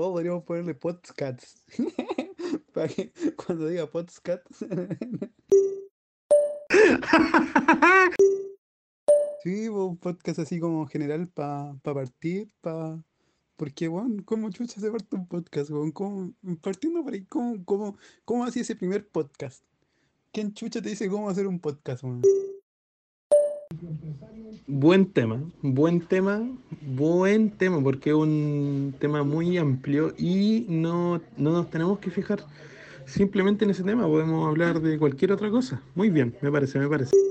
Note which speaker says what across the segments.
Speaker 1: Podríamos ponerle podcasts. Para que cuando diga podcasts. sí, un podcast así como general para partir, para. Porque, bueno, ¿cómo chucha se parte un podcast, weón? ¿Cómo- Partiendo por ahí, ¿cómo, cómo, cómo hacía ese primer podcast? ¿Quién chucha te dice cómo hacer un podcast? Buen tema, buen tema, buen tema, porque es un tema muy amplio y no, no nos tenemos que fijar simplemente en ese tema, podemos hablar de cualquier otra cosa. Muy bien, me parece, me parece.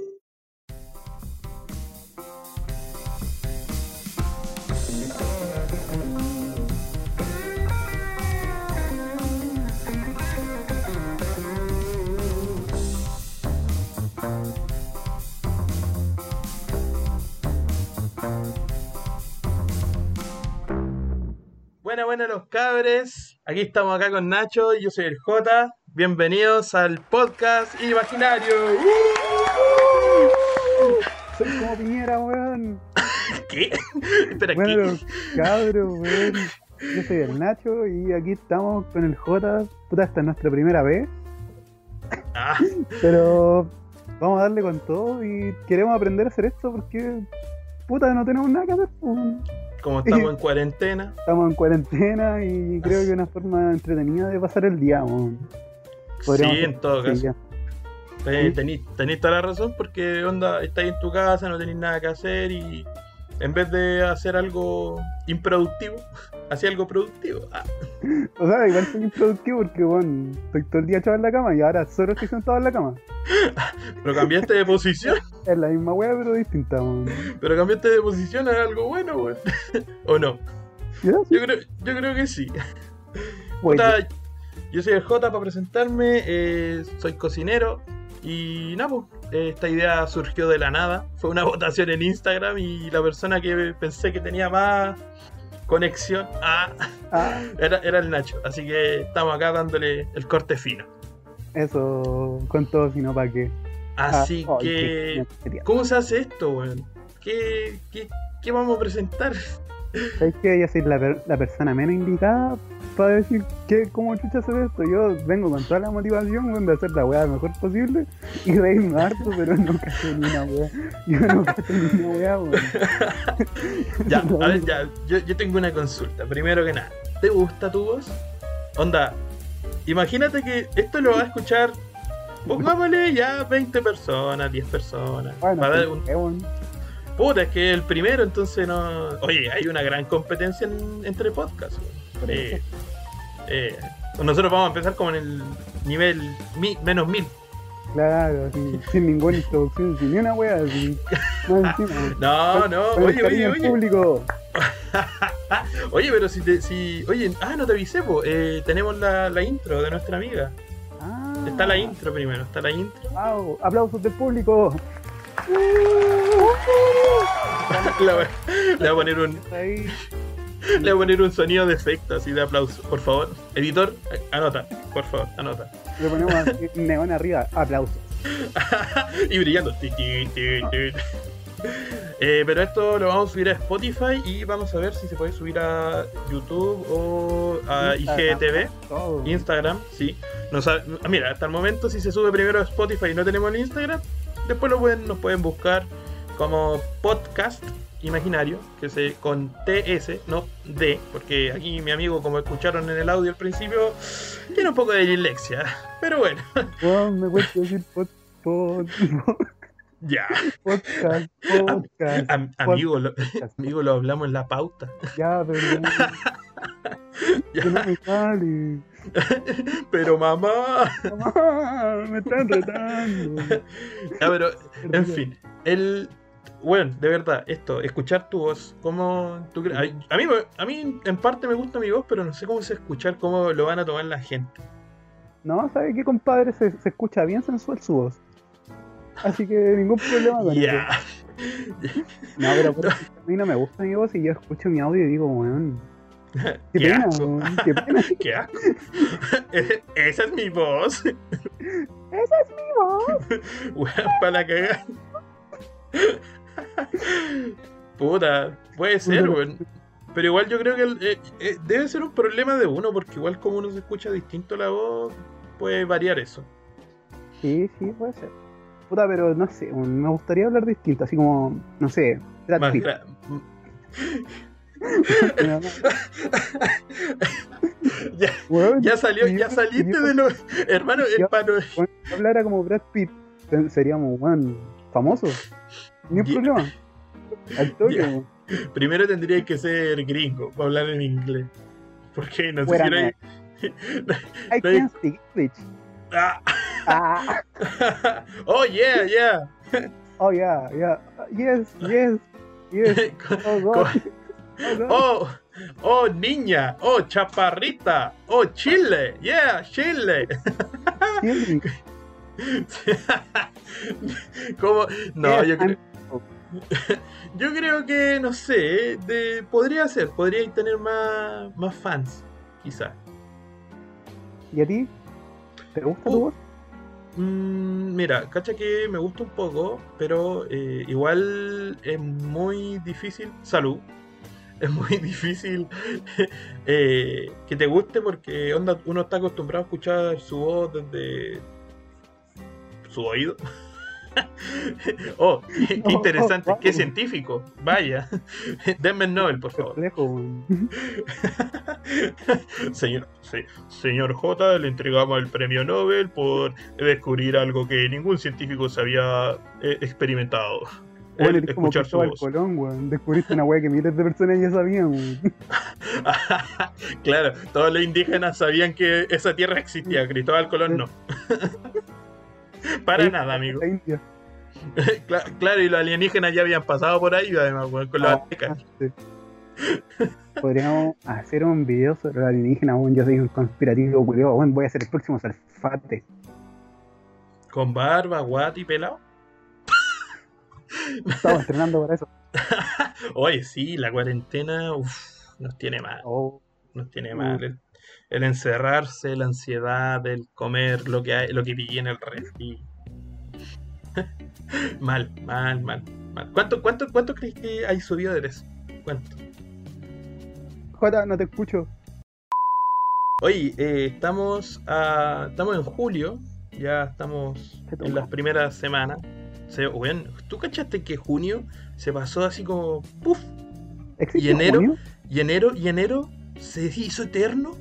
Speaker 1: Aquí estamos acá con Nacho, yo soy el J. Bienvenidos al podcast imaginario. Soy como Piñera, weón.
Speaker 2: ¿Qué? Espera,
Speaker 1: Bueno,
Speaker 2: ¿qué?
Speaker 1: los cabros, weón. Yo soy el Nacho y aquí estamos con el J. Puta, esta es nuestra primera vez,
Speaker 2: Ah,
Speaker 1: pero vamos a darle con todo y queremos aprender a hacer esto porque, puta, no tenemos nada que hacer.
Speaker 2: Como estamos en cuarentena.
Speaker 1: Estamos en cuarentena y creo que es una forma entretenida de pasar el día.
Speaker 2: Sí, en todo caso. tenéis toda la razón porque onda, estáis en tu casa, no tenéis nada que hacer y en vez de hacer algo improductivo, hacía algo productivo. Ah,
Speaker 1: O sea, igual soy improductivo porque, bueno, estoy todo el día echado en la cama y ahora solo estoy sentado en la cama.
Speaker 2: pero cambiaste de posición,
Speaker 1: Es la misma wea, pero distinta. weón.
Speaker 2: pero cambiaste de posición a algo bueno, weón. ¿O no?
Speaker 1: Sí,
Speaker 2: Yo creo, yo creo que sí. Puta, yo soy el J para presentarme, eh, soy cocinero y nada, pues, eh, esta idea surgió de la nada. Fue una votación en Instagram y la persona que pensé que tenía más conexión ah,
Speaker 1: ah,
Speaker 2: era, era el Nacho. Así que estamos acá dándole el corte fino.
Speaker 1: eso, con todo, si no, ¿para qué?
Speaker 2: Así
Speaker 1: Ah,
Speaker 2: que,
Speaker 1: qué- qué-
Speaker 2: ¿cómo se hace esto, weón? ¿Qué, qué, qué vamos a presentar?
Speaker 1: ¿Sabes que Yo soy la, per- la persona menos indicada para decir que cómo chucha hacer esto. Yo vengo con toda la motivación de hacer la weá lo mejor posible y reírme harto, pero no cacho ni una weá. Yo no cacho ni una weá, weón.
Speaker 2: Ya, a ver, ya, yo, yo tengo una consulta. Primero que nada, ¿te gusta tu voz? Onda, imagínate que esto lo va a escuchar, pongámosle ya 20 personas, 10 personas.
Speaker 1: Bueno,
Speaker 2: para dar
Speaker 1: sí,
Speaker 2: un-. Puta, es que el primero, entonces no. Oye, hay una gran competencia en- entre podcasts. Eh, eh, nosotros vamos a empezar como en el nivel mi- menos mil.
Speaker 1: Claro, sin, sin ninguna introducción, sin ni una wea, sin.
Speaker 2: No, no,
Speaker 1: el
Speaker 2: oye, oye, oye.
Speaker 1: público.
Speaker 2: Oye, pero si te. Si, oye, ah, no te avisé, po, eh, tenemos la, la intro de nuestra amiga.
Speaker 1: Ah,
Speaker 2: Está la intro primero, está la intro.
Speaker 1: wow, aplausos del público.
Speaker 2: voy, le voy a poner un, le voy a poner un sonido de efecto así de aplauso, por favor. Editor, anota, por favor, anota.
Speaker 1: Le ponemos así, neón arriba, aplausos.
Speaker 2: y brillando. Eh, pero esto lo vamos a subir a Spotify y vamos a ver si se puede subir a YouTube o a
Speaker 1: Instagram,
Speaker 2: IGTV,
Speaker 1: Todo.
Speaker 2: Instagram, sí. No sabe- ah, mira, hasta el momento si se sube primero a Spotify y no tenemos el Instagram, después lo pueden, nos pueden buscar como podcast imaginario, que se con TS, no D, porque aquí mi amigo, como escucharon en el audio al principio, tiene un poco de dislexia. Pero bueno,
Speaker 1: me cuesta decir pod, pod,
Speaker 2: ya.
Speaker 1: podcast, podcast.
Speaker 2: Am- amigo, lo, amigo, lo hablamos en la pauta.
Speaker 1: Ya, pero
Speaker 2: Ya.
Speaker 1: que no me sale.
Speaker 2: Pero mamá.
Speaker 1: Mamá, me están retando.
Speaker 2: Ya, pero, en fin. El. Bueno, de verdad, esto, escuchar tu voz, ¿cómo tú crees? A, a mí, a mí en parte me gusta mi voz, pero no sé cómo es escuchar, cómo lo van a tomar la gente.
Speaker 1: No, ¿sabe qué, compadre? Se, se escucha bien sensual su voz. Así que ningún problema con eso. No, pero por a mí no me gusta mi voz y yo escucho mi audio y digo, weón, qué
Speaker 2: Qué
Speaker 1: pena,
Speaker 2: asco.
Speaker 1: qué pena.
Speaker 2: Qué asco. Esa es mi voz.
Speaker 1: Esa es mi voz.
Speaker 2: Weón, para la cagada. Puta, puede ser, weón. Pero igual yo creo que el- eh, eh, debe ser un problema de uno, porque igual como uno se escucha distinto la voz, puede variar eso.
Speaker 1: Sí, sí, puede ser. Puta, pero no sé, me gustaría hablar distinto, así como, no sé, Brad Pitt.
Speaker 2: ya, salió, ya saliste
Speaker 1: yo-
Speaker 2: de lo. Hermano,
Speaker 1: Yo-
Speaker 2: hermano.
Speaker 1: weón, si hablara como Brad Pitt, se- seríamos, weón, famosos. Ni un problema. Toque,
Speaker 2: Ya. Primero tendría que ser gringo para hablar en inglés. Porque no sé si no hay.
Speaker 1: I can't speak English.
Speaker 2: Ah.
Speaker 1: Ah,
Speaker 2: oh, yeah, yeah.
Speaker 1: oh, yeah, yeah. Yes, yes, yes. Oh, God. Oh, God.
Speaker 2: Oh, oh, niña. Oh, chaparrita. Oh, Chile. Yeah, Chile.
Speaker 1: Chile.
Speaker 2: ¿Cómo? No,
Speaker 1: Yes,
Speaker 2: yo creo, yo creo que, no sé, de, podría ser, podría tener más, más fans, quizás.
Speaker 1: ¿Y a ti? ¿Te gusta
Speaker 2: Uh.
Speaker 1: tu voz?
Speaker 2: Mm, mira, cacha que me gusta un poco, pero eh, igual es muy difícil. Salud. Es muy difícil eh, que te guste porque onda, uno está acostumbrado a escuchar su voz desde su oído. Oh, qué interesante, qué científico. Vaya, denme el Nobel, por favor.
Speaker 1: Complejo,
Speaker 2: señor, se- señor J, le entregamos el premio Nobel por descubrir algo que ningún científico se había eh, experimentado. El
Speaker 1: eres como Cristóbal. Colón, weón. Descubriste una weá que miles de personas ya sabían, weón.
Speaker 2: claro, todos los indígenas sabían que esa tierra existía, Cristóbal Colón no. Para nada, amigo. Claro, y los alienígenas ya habían pasado por ahí, además, weón, con los
Speaker 1: Ah,
Speaker 2: aztecas.
Speaker 1: sí. Podríamos hacer un video sobre los alienígenas, weón. Yo soy un conspirativo culiado, weón. Voy a ser el próximo Salfate.
Speaker 2: Con barba, guati y pelado.
Speaker 1: Estamos entrenando para eso.
Speaker 2: Oye, sí, la cuarentena uf, nos tiene mal.
Speaker 1: Oh,
Speaker 2: nos tiene
Speaker 1: Mm.
Speaker 2: mal. El, encerrarse, la ansiedad, el comer lo que hay, lo que pillé en el refri. mal, mal, mal, mal. ¿Cuánto, cuánto, cuánto crees que hay subido de peso? ¿Cuánto?
Speaker 1: Jota, no te escucho.
Speaker 2: Oye, eh, estamos, a- estamos en julio, ya estamos en las primeras semanas. Se, bueno, ¿Tú cachaste que junio se pasó así como ¡puf!
Speaker 1: ¿Existe
Speaker 2: ¿Y enero?
Speaker 1: junio?
Speaker 2: Y enero, y enero se hizo eterno.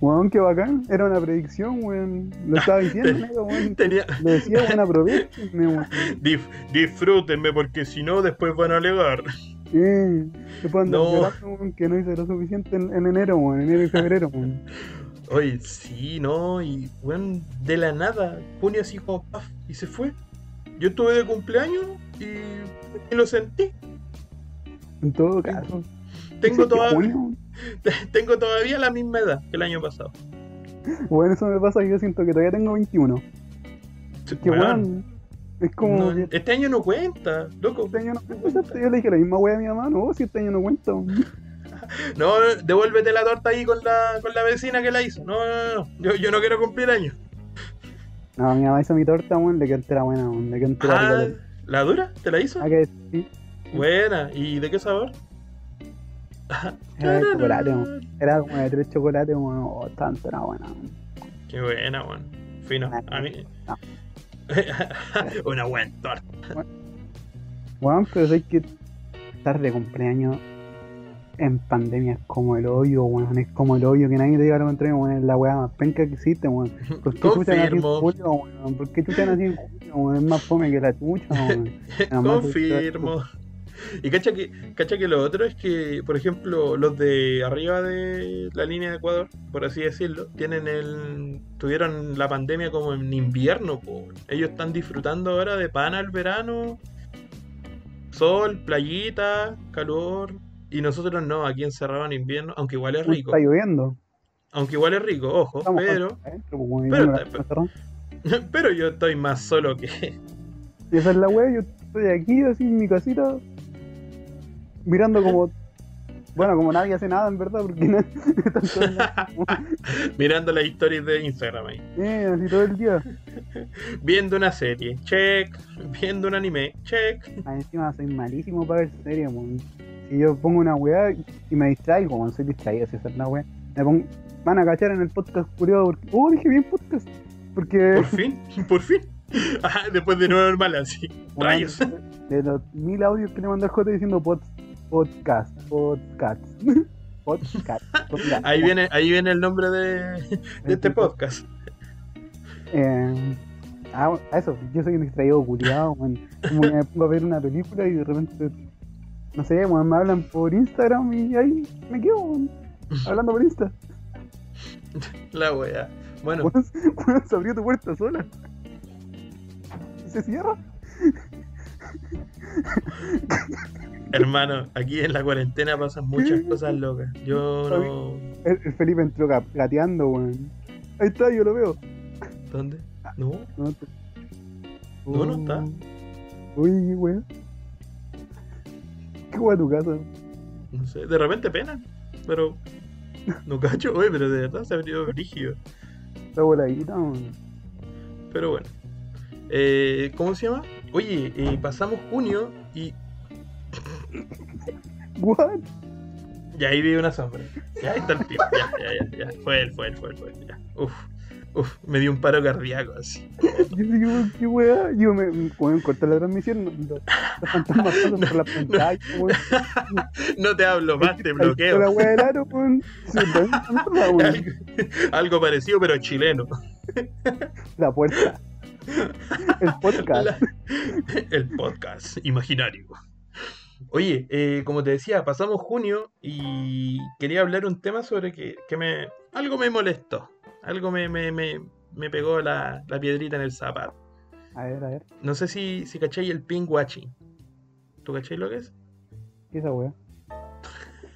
Speaker 1: Weón, qué bacán. Era una predicción, weón. Lo estaba diciendo, weón.
Speaker 2: Tenía,
Speaker 1: Lo decía, weón, aprovechenme, weón.
Speaker 2: Dif- disfrútenme porque si no después van a alegar.
Speaker 1: Eh, andar
Speaker 2: No.
Speaker 1: llorando, weón, que no hice lo suficiente en, en enero, weón. Enero y febrero, weón.
Speaker 2: Oye, sí, no, y bueno, de la nada, junio así como paf, y se fue. Yo estuve de cumpleaños y, y lo sentí.
Speaker 1: En todo caso.
Speaker 2: Tengo,
Speaker 1: ¿existe
Speaker 2: toda-
Speaker 1: junio?
Speaker 2: tengo todavía la misma edad que el año pasado.
Speaker 1: Bueno, eso me pasa que yo siento que todavía tengo 21. Que
Speaker 2: Weón,
Speaker 1: weón, es como.
Speaker 2: no,
Speaker 1: que
Speaker 2: este año no cuenta, loco.
Speaker 1: este año no cuenta. Yo le dije la misma wea a mi mamá, no, si este año no cuenta.
Speaker 2: No, devuélvete la torta ahí con la, con la vecina que la hizo. No, no, no, yo, yo no quiero cumplir años.
Speaker 1: No, mi mamá hizo mi torta, weón, le quedó entera buena, weón. Le quedó
Speaker 2: Ah,
Speaker 1: rica.
Speaker 2: ¿la dura? ¿Te la hizo?
Speaker 1: Ah, que sí.
Speaker 2: Buena, ¿y de qué sabor?
Speaker 1: Era de chocolate. Era como de tres chocolates, weón. Oh, tanto era buena, weón.
Speaker 2: Qué buena, weón. Fino. A mí.
Speaker 1: No.
Speaker 2: Una buena torta.
Speaker 1: Weón, pero sé que estar de cumpleaños en pandemia es como el hoyo, weón. Es como el hoyo que nadie te diga lo contrario, weón. Es la weá más penca que existe, weón. ¿Por qué chucha nací en
Speaker 2: Confirmo.
Speaker 1: julio, weón? ¿Por qué chucha nací en julio, weón? Es más fome que la chucha, weón. Nada más
Speaker 2: Confirmo. Y cacha que, cacha que lo otro es que, por ejemplo, los de arriba de la línea de Ecuador, por así decirlo, tienen el. tuvieron la pandemia como en invierno, po. Ellos están disfrutando ahora de pana al verano, sol, playita, calor. Y nosotros no, aquí encerrados en invierno, aunque igual es rico.
Speaker 1: Está lloviendo.
Speaker 2: Aunque igual es rico, ojo,
Speaker 1: Estamos
Speaker 2: pero.
Speaker 1: adentro, pues,
Speaker 2: pero yo estoy más solo que.
Speaker 1: Y esa es la weá, yo estoy aquí así en mi casita, mirando como. Bueno, como nadie hace nada en verdad, porque nadie
Speaker 2: Mirando las historias de Instagram ahí.
Speaker 1: eh, así todo el día.
Speaker 2: Viendo una serie, check. Viendo un anime, check.
Speaker 1: Ah, encima soy malísimo para ver series, weón. si yo pongo una weá y me distraigo, weón, soy distraído si es una weá. Me pongo, van a cachar en el podcast curioso porque. Oh, dije bien podcast. Porque.
Speaker 2: Por fin, por fin. Ajá, después de nuevo normal, así. Rayos.
Speaker 1: De los mil audios que le mandó el J diciendo pod, podcast, podcast. podcast. podcast.
Speaker 2: Ahí viene, ahí viene el nombre de, de este podcast.
Speaker 1: Eh, ah, bueno, eso, yo soy un distraído culiado. Como me pongo a ver una película y de repente, no sé, me hablan por Instagram y ahí me quedo, hablando por Insta.
Speaker 2: La wea. Bueno,
Speaker 1: weón, se abrió tu puerta sola. Se cierra.
Speaker 2: Hermano, aquí en la cuarentena pasan muchas cosas locas. Yo no.
Speaker 1: El, el Felipe entró ga- gateando, weón. Ahí está, yo lo veo.
Speaker 2: ¿Dónde? No.
Speaker 1: No, te-
Speaker 2: No, no está.
Speaker 1: Uy, weón. ¿Qué weón tu casa?
Speaker 2: No sé, de repente pena, pero no cacho, oye, pero de verdad se ha venido brígido.
Speaker 1: Está voladita, weón.
Speaker 2: Pero bueno. Eh, ¿Cómo se llama? Oye, eh, pasamos junio y
Speaker 1: What?
Speaker 2: ya ahí vi una sombra. Ya ahí está el tío. Ya, ya, ya, ya. Fue él, fue él, fue él, fue él. Ya. Uf, uf, me dio un paro cardíaco así.
Speaker 1: Yo digo, qué weá. Yo me, me la transmisión. Los, fantasmas pasan por la pantalla, weón.
Speaker 2: No te hablo más, te
Speaker 1: está La
Speaker 2: bloqueo.
Speaker 1: weá del aro, weón.
Speaker 2: Algo parecido, pero chileno.
Speaker 1: La puerta. El podcast.
Speaker 2: La- el podcast imaginario. Oye, eh, como te decía, pasamos junio y quería hablar un tema sobre que, que me algo me molestó. Algo me, me, me, me pegó la, la piedrita en el zapato.
Speaker 1: A ver, a ver.
Speaker 2: No sé si, si cachai el ping watching. ¿Tú cachai lo que es?
Speaker 1: ¿Qué es esa weá?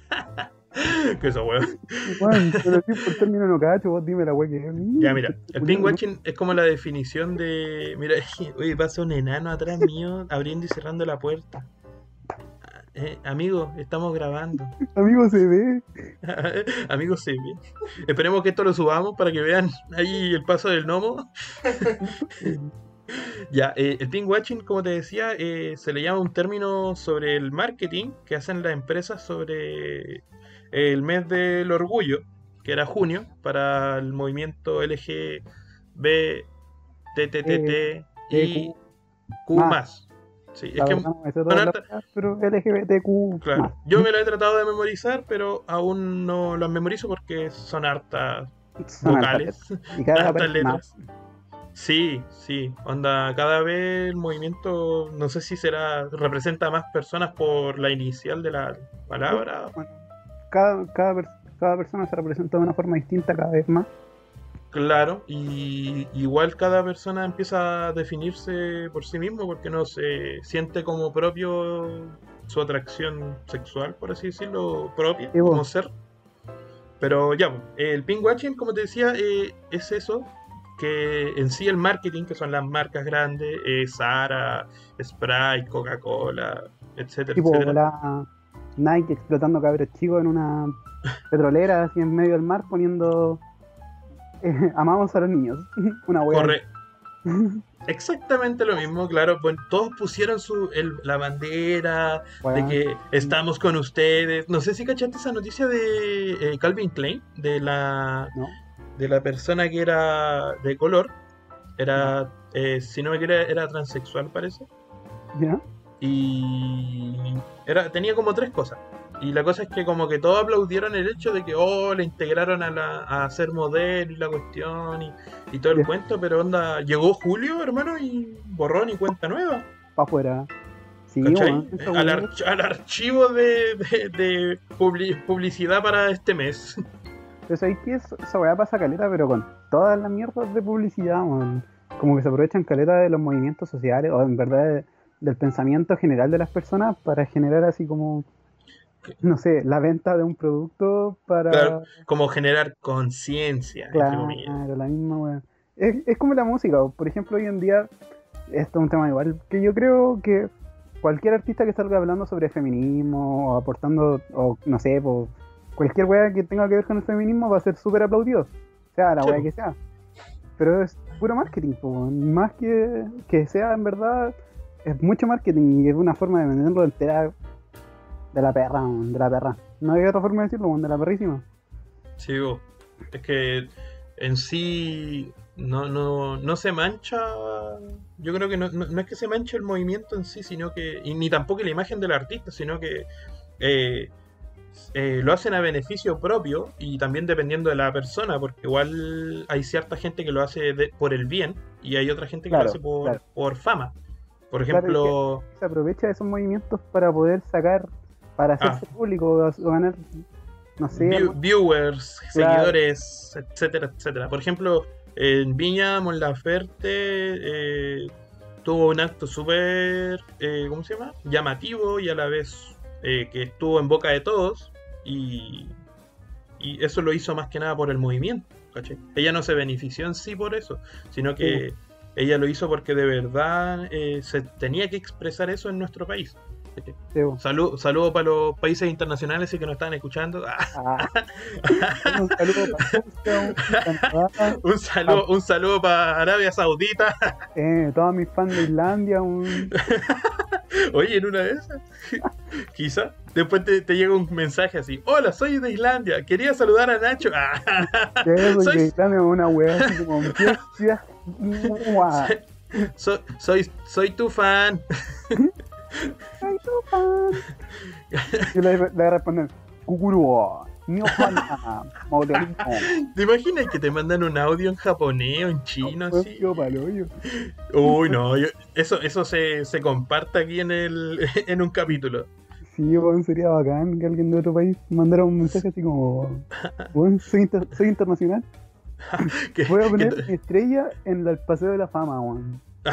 Speaker 2: que eso, weón.
Speaker 1: Weón, pero si por término no cacho, vos dime la weá que es.
Speaker 2: Ya, mira, el ping watching es como la definición de. Mira, oye, pasa un enano atrás mío abriendo y cerrando la puerta. Eh, amigo, estamos grabando.
Speaker 1: Amigo, se ve.
Speaker 2: Amigos, sí, bien. Esperemos que esto lo subamos para que vean ahí el paso del gnomo. ya, eh, el ping watching, como te decía, eh, se le llama un término sobre el marketing que hacen las empresas sobre el mes del orgullo, que era junio, para el movimiento LGBTTT y Q más. Sí, es que
Speaker 1: pero LGBTQ.
Speaker 2: Claro, yo me lo he tratado de memorizar, pero aún no las memorizo porque son hartas vocales,
Speaker 1: hartas.
Speaker 2: Letras. Sí, sí, onda, cada vez el movimiento, no sé si será, representa a más personas por la inicial de la palabra.
Speaker 1: Cada, cada, cada persona se representa de una forma distinta cada vez más.
Speaker 2: Claro, y igual cada persona empieza a definirse por sí mismo porque no se siente como propio su atracción sexual, por así decirlo, propia, como ser. Pero ya, pues, el ping watching, como te decía, eh, es eso, que en sí el marketing, que son las marcas grandes, eh, Zara, Sprite, Coca-Cola, etcétera, etcétera.
Speaker 1: la Nike explotando cabros chicos en una petrolera así en medio del mar poniendo eh, amamos a los niños. una wea.
Speaker 2: Corre. Exactamente lo mismo, claro. Bueno, todos pusieron su, el- la bandera de que estamos con ustedes. No sé si cachaste esa noticia de eh, Calvin Klein, de la,
Speaker 1: No.
Speaker 2: de la persona que era de color. Era, eh, si no me equivoco, era transexual, parece.
Speaker 1: ¿Ya?
Speaker 2: Y era, tenía como tres cosas. Y la cosa es que como que todos aplaudieron el hecho de que, oh, le integraron a, la, a ser modelo y la cuestión y, y todo el cuento, pero onda, llegó Julio, hermano, y borrón y cuenta nueva.
Speaker 1: Pa' afuera.
Speaker 2: Eh, al, arch- al archivo de, de- de publi- publicidad para este mes.
Speaker 1: Pero sabéis que esa weá pasa caleta, pero con todas las mierdas de publicidad. Como que se aprovechan caleta de los movimientos sociales, o en verdad de- del pensamiento general de las personas para generar así como, no sé, la venta de un producto para.
Speaker 2: Claro, Como generar conciencia,
Speaker 1: Claro, la misma weá. Es, es como la música, por ejemplo, hoy en día, esto es un tema igual, que yo creo que cualquier artista que salga hablando sobre feminismo o aportando, o no sé, po, cualquier weá que tenga que ver con el feminismo va a ser súper aplaudido, sea la
Speaker 2: Sí,
Speaker 1: que sea. Pero es puro marketing, po, más que que sea en verdad, es mucho marketing y es una forma de venderlo entera De la perra, de la perra. No hay otra forma de decirlo, de la perrísima.
Speaker 2: Sí, es que en sí no, no, no se mancha. Yo creo que no, no- no es que se manche el movimiento en sí, sino que. Y ni tampoco la imagen del artista, sino que eh, eh, lo hacen a beneficio propio y también dependiendo de la persona, porque igual hay cierta gente que lo hace de- por el bien y hay otra gente que
Speaker 1: Claro,
Speaker 2: lo hace por,
Speaker 1: claro.
Speaker 2: por fama. Por
Speaker 1: Claro,
Speaker 2: ejemplo.
Speaker 1: Se aprovecha de esos movimientos para poder sacar, para hacerse público o o ganar, no sé,
Speaker 2: View- viewers,
Speaker 1: Claro.
Speaker 2: seguidores, etcétera, etcétera. Por ejemplo, en Viña Mon Laferte eh, tuvo un acto súper, eh, ¿cómo se llama? Llamativo y a la vez eh, que estuvo en boca de todos y, y eso lo hizo más que nada por el movimiento. Ella no se benefició en sí por eso, sino que ella lo hizo porque de verdad eh, se tenía que expresar eso en nuestro país.
Speaker 1: sí.
Speaker 2: Salud, saludo para los países internacionales y que nos están escuchando.
Speaker 1: Ah. un saludo para
Speaker 2: Un saludo, un saludo para Arabia Saudita.
Speaker 1: eh, todos mis fans de Islandia, un...
Speaker 2: Oye, en una de esas, quizá, después te, te llega un mensaje así: Hola, soy de Islandia, quería saludar a Nacho. Ah, Soy-
Speaker 1: de Islandia, una wea así como, ¿qué ciudad? Mua.
Speaker 2: so- soy, soy tu fan.
Speaker 1: Ay, tu fan. Yo le, le voy a responder, Maudolino.
Speaker 2: ¿Te imaginas que te mandan un audio en japonés o en chino así? Uy, no, yo- eso, eso se, se comparte aquí en, el, en un capítulo.
Speaker 1: Sí, weón, sería bacán que alguien de otro país mandara un mensaje así como, weón, soy, inter- soy internacional. Voy a poner mi estrella en el Paseo de la Fama, weón.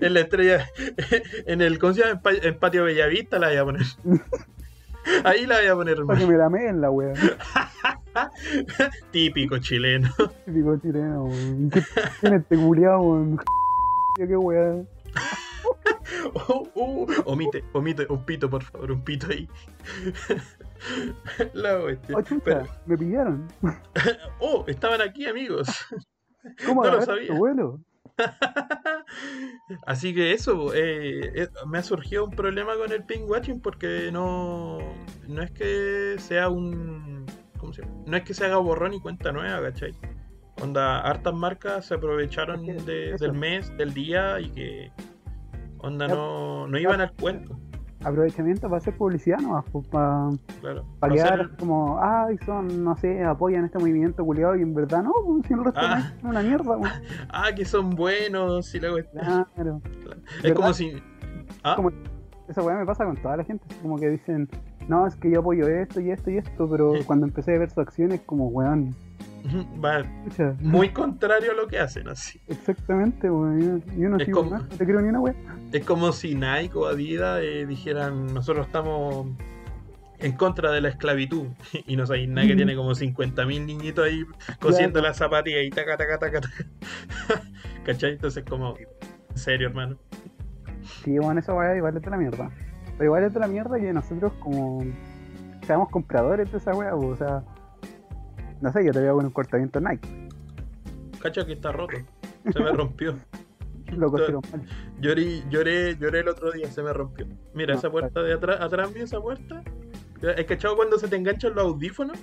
Speaker 2: en la estrella, en el, ¿cómo se llama? En, pa- en Patio Bellavista la voy a poner. Ahí la voy a poner,
Speaker 1: Para que me la meen la wea.
Speaker 2: Típico chileno.
Speaker 1: Típico chileno, weón. ¿Qué tiene este culiao, weón? Qué wea.
Speaker 2: Oh, oh, omite, omite, un pito, por favor, un pito ahí. La.
Speaker 1: Oh, chucha,
Speaker 2: Pero-
Speaker 1: me pillaron.
Speaker 2: oh, estaban aquí, amigos.
Speaker 1: ¿Cómo
Speaker 2: No lo sabía.
Speaker 1: tu vuelo?
Speaker 2: Así que eso, eh, eh, me ha surgido un problema con el ping watching porque no, no es que sea un, ¿cómo se llama? No es que se haga borrón y cuenta nueva, ¿cachai? Onda, hartas marcas se aprovecharon de- del mes, del día y que, onda, no, no iban al cuento,
Speaker 1: Aprovechamiento para hacer publicidad nomás, pues, para,
Speaker 2: claro.
Speaker 1: para quedar como, ay, son, no sé, apoyan este movimiento culiado y en verdad no, pues, si el resto
Speaker 2: Ah.
Speaker 1: no es una mierda, weón.
Speaker 2: ah, que son buenos y la cuestión.
Speaker 1: Claro.
Speaker 2: Es
Speaker 1: ¿verdad?
Speaker 2: como si... Ah,
Speaker 1: Como- Esa weá me pasa con toda la gente, como que dicen, no, es que yo apoyo esto y esto y esto, pero
Speaker 2: Sí.
Speaker 1: cuando empecé a ver sus acciones, como weón,
Speaker 2: va
Speaker 1: escucha,
Speaker 2: muy contrario a lo que hacen, así.
Speaker 1: exactamente, weón, yo, yo no sigo
Speaker 2: como-
Speaker 1: más, no te creo ni una weá.
Speaker 2: Es como si Nike o Adidas eh, dijeran, nosotros estamos en contra de la esclavitud. Y no sabéis nada que tiene como 50.000 niñitos ahí cosiendo las zapatillas y taca, taca, taca, taca. ¿Cachai? Entonces como, en serio, hermano.
Speaker 1: Sí, bueno, esa weá igual es de la mierda. Pero igual es de la mierda que nosotros como seamos compradores de esa weá, o sea, no sé, yo te veo con un cortamiento Nike,
Speaker 2: Cacha que está roto. Se me rompió.
Speaker 1: lo cosieron mal.
Speaker 2: Lloré, lloré, lloré el otro día, se me rompió. Mira,
Speaker 1: No,
Speaker 2: esa puerta de atrás, atrás mío, esa puerta. ¿Es cachado cuando se te enganchan los audífonos?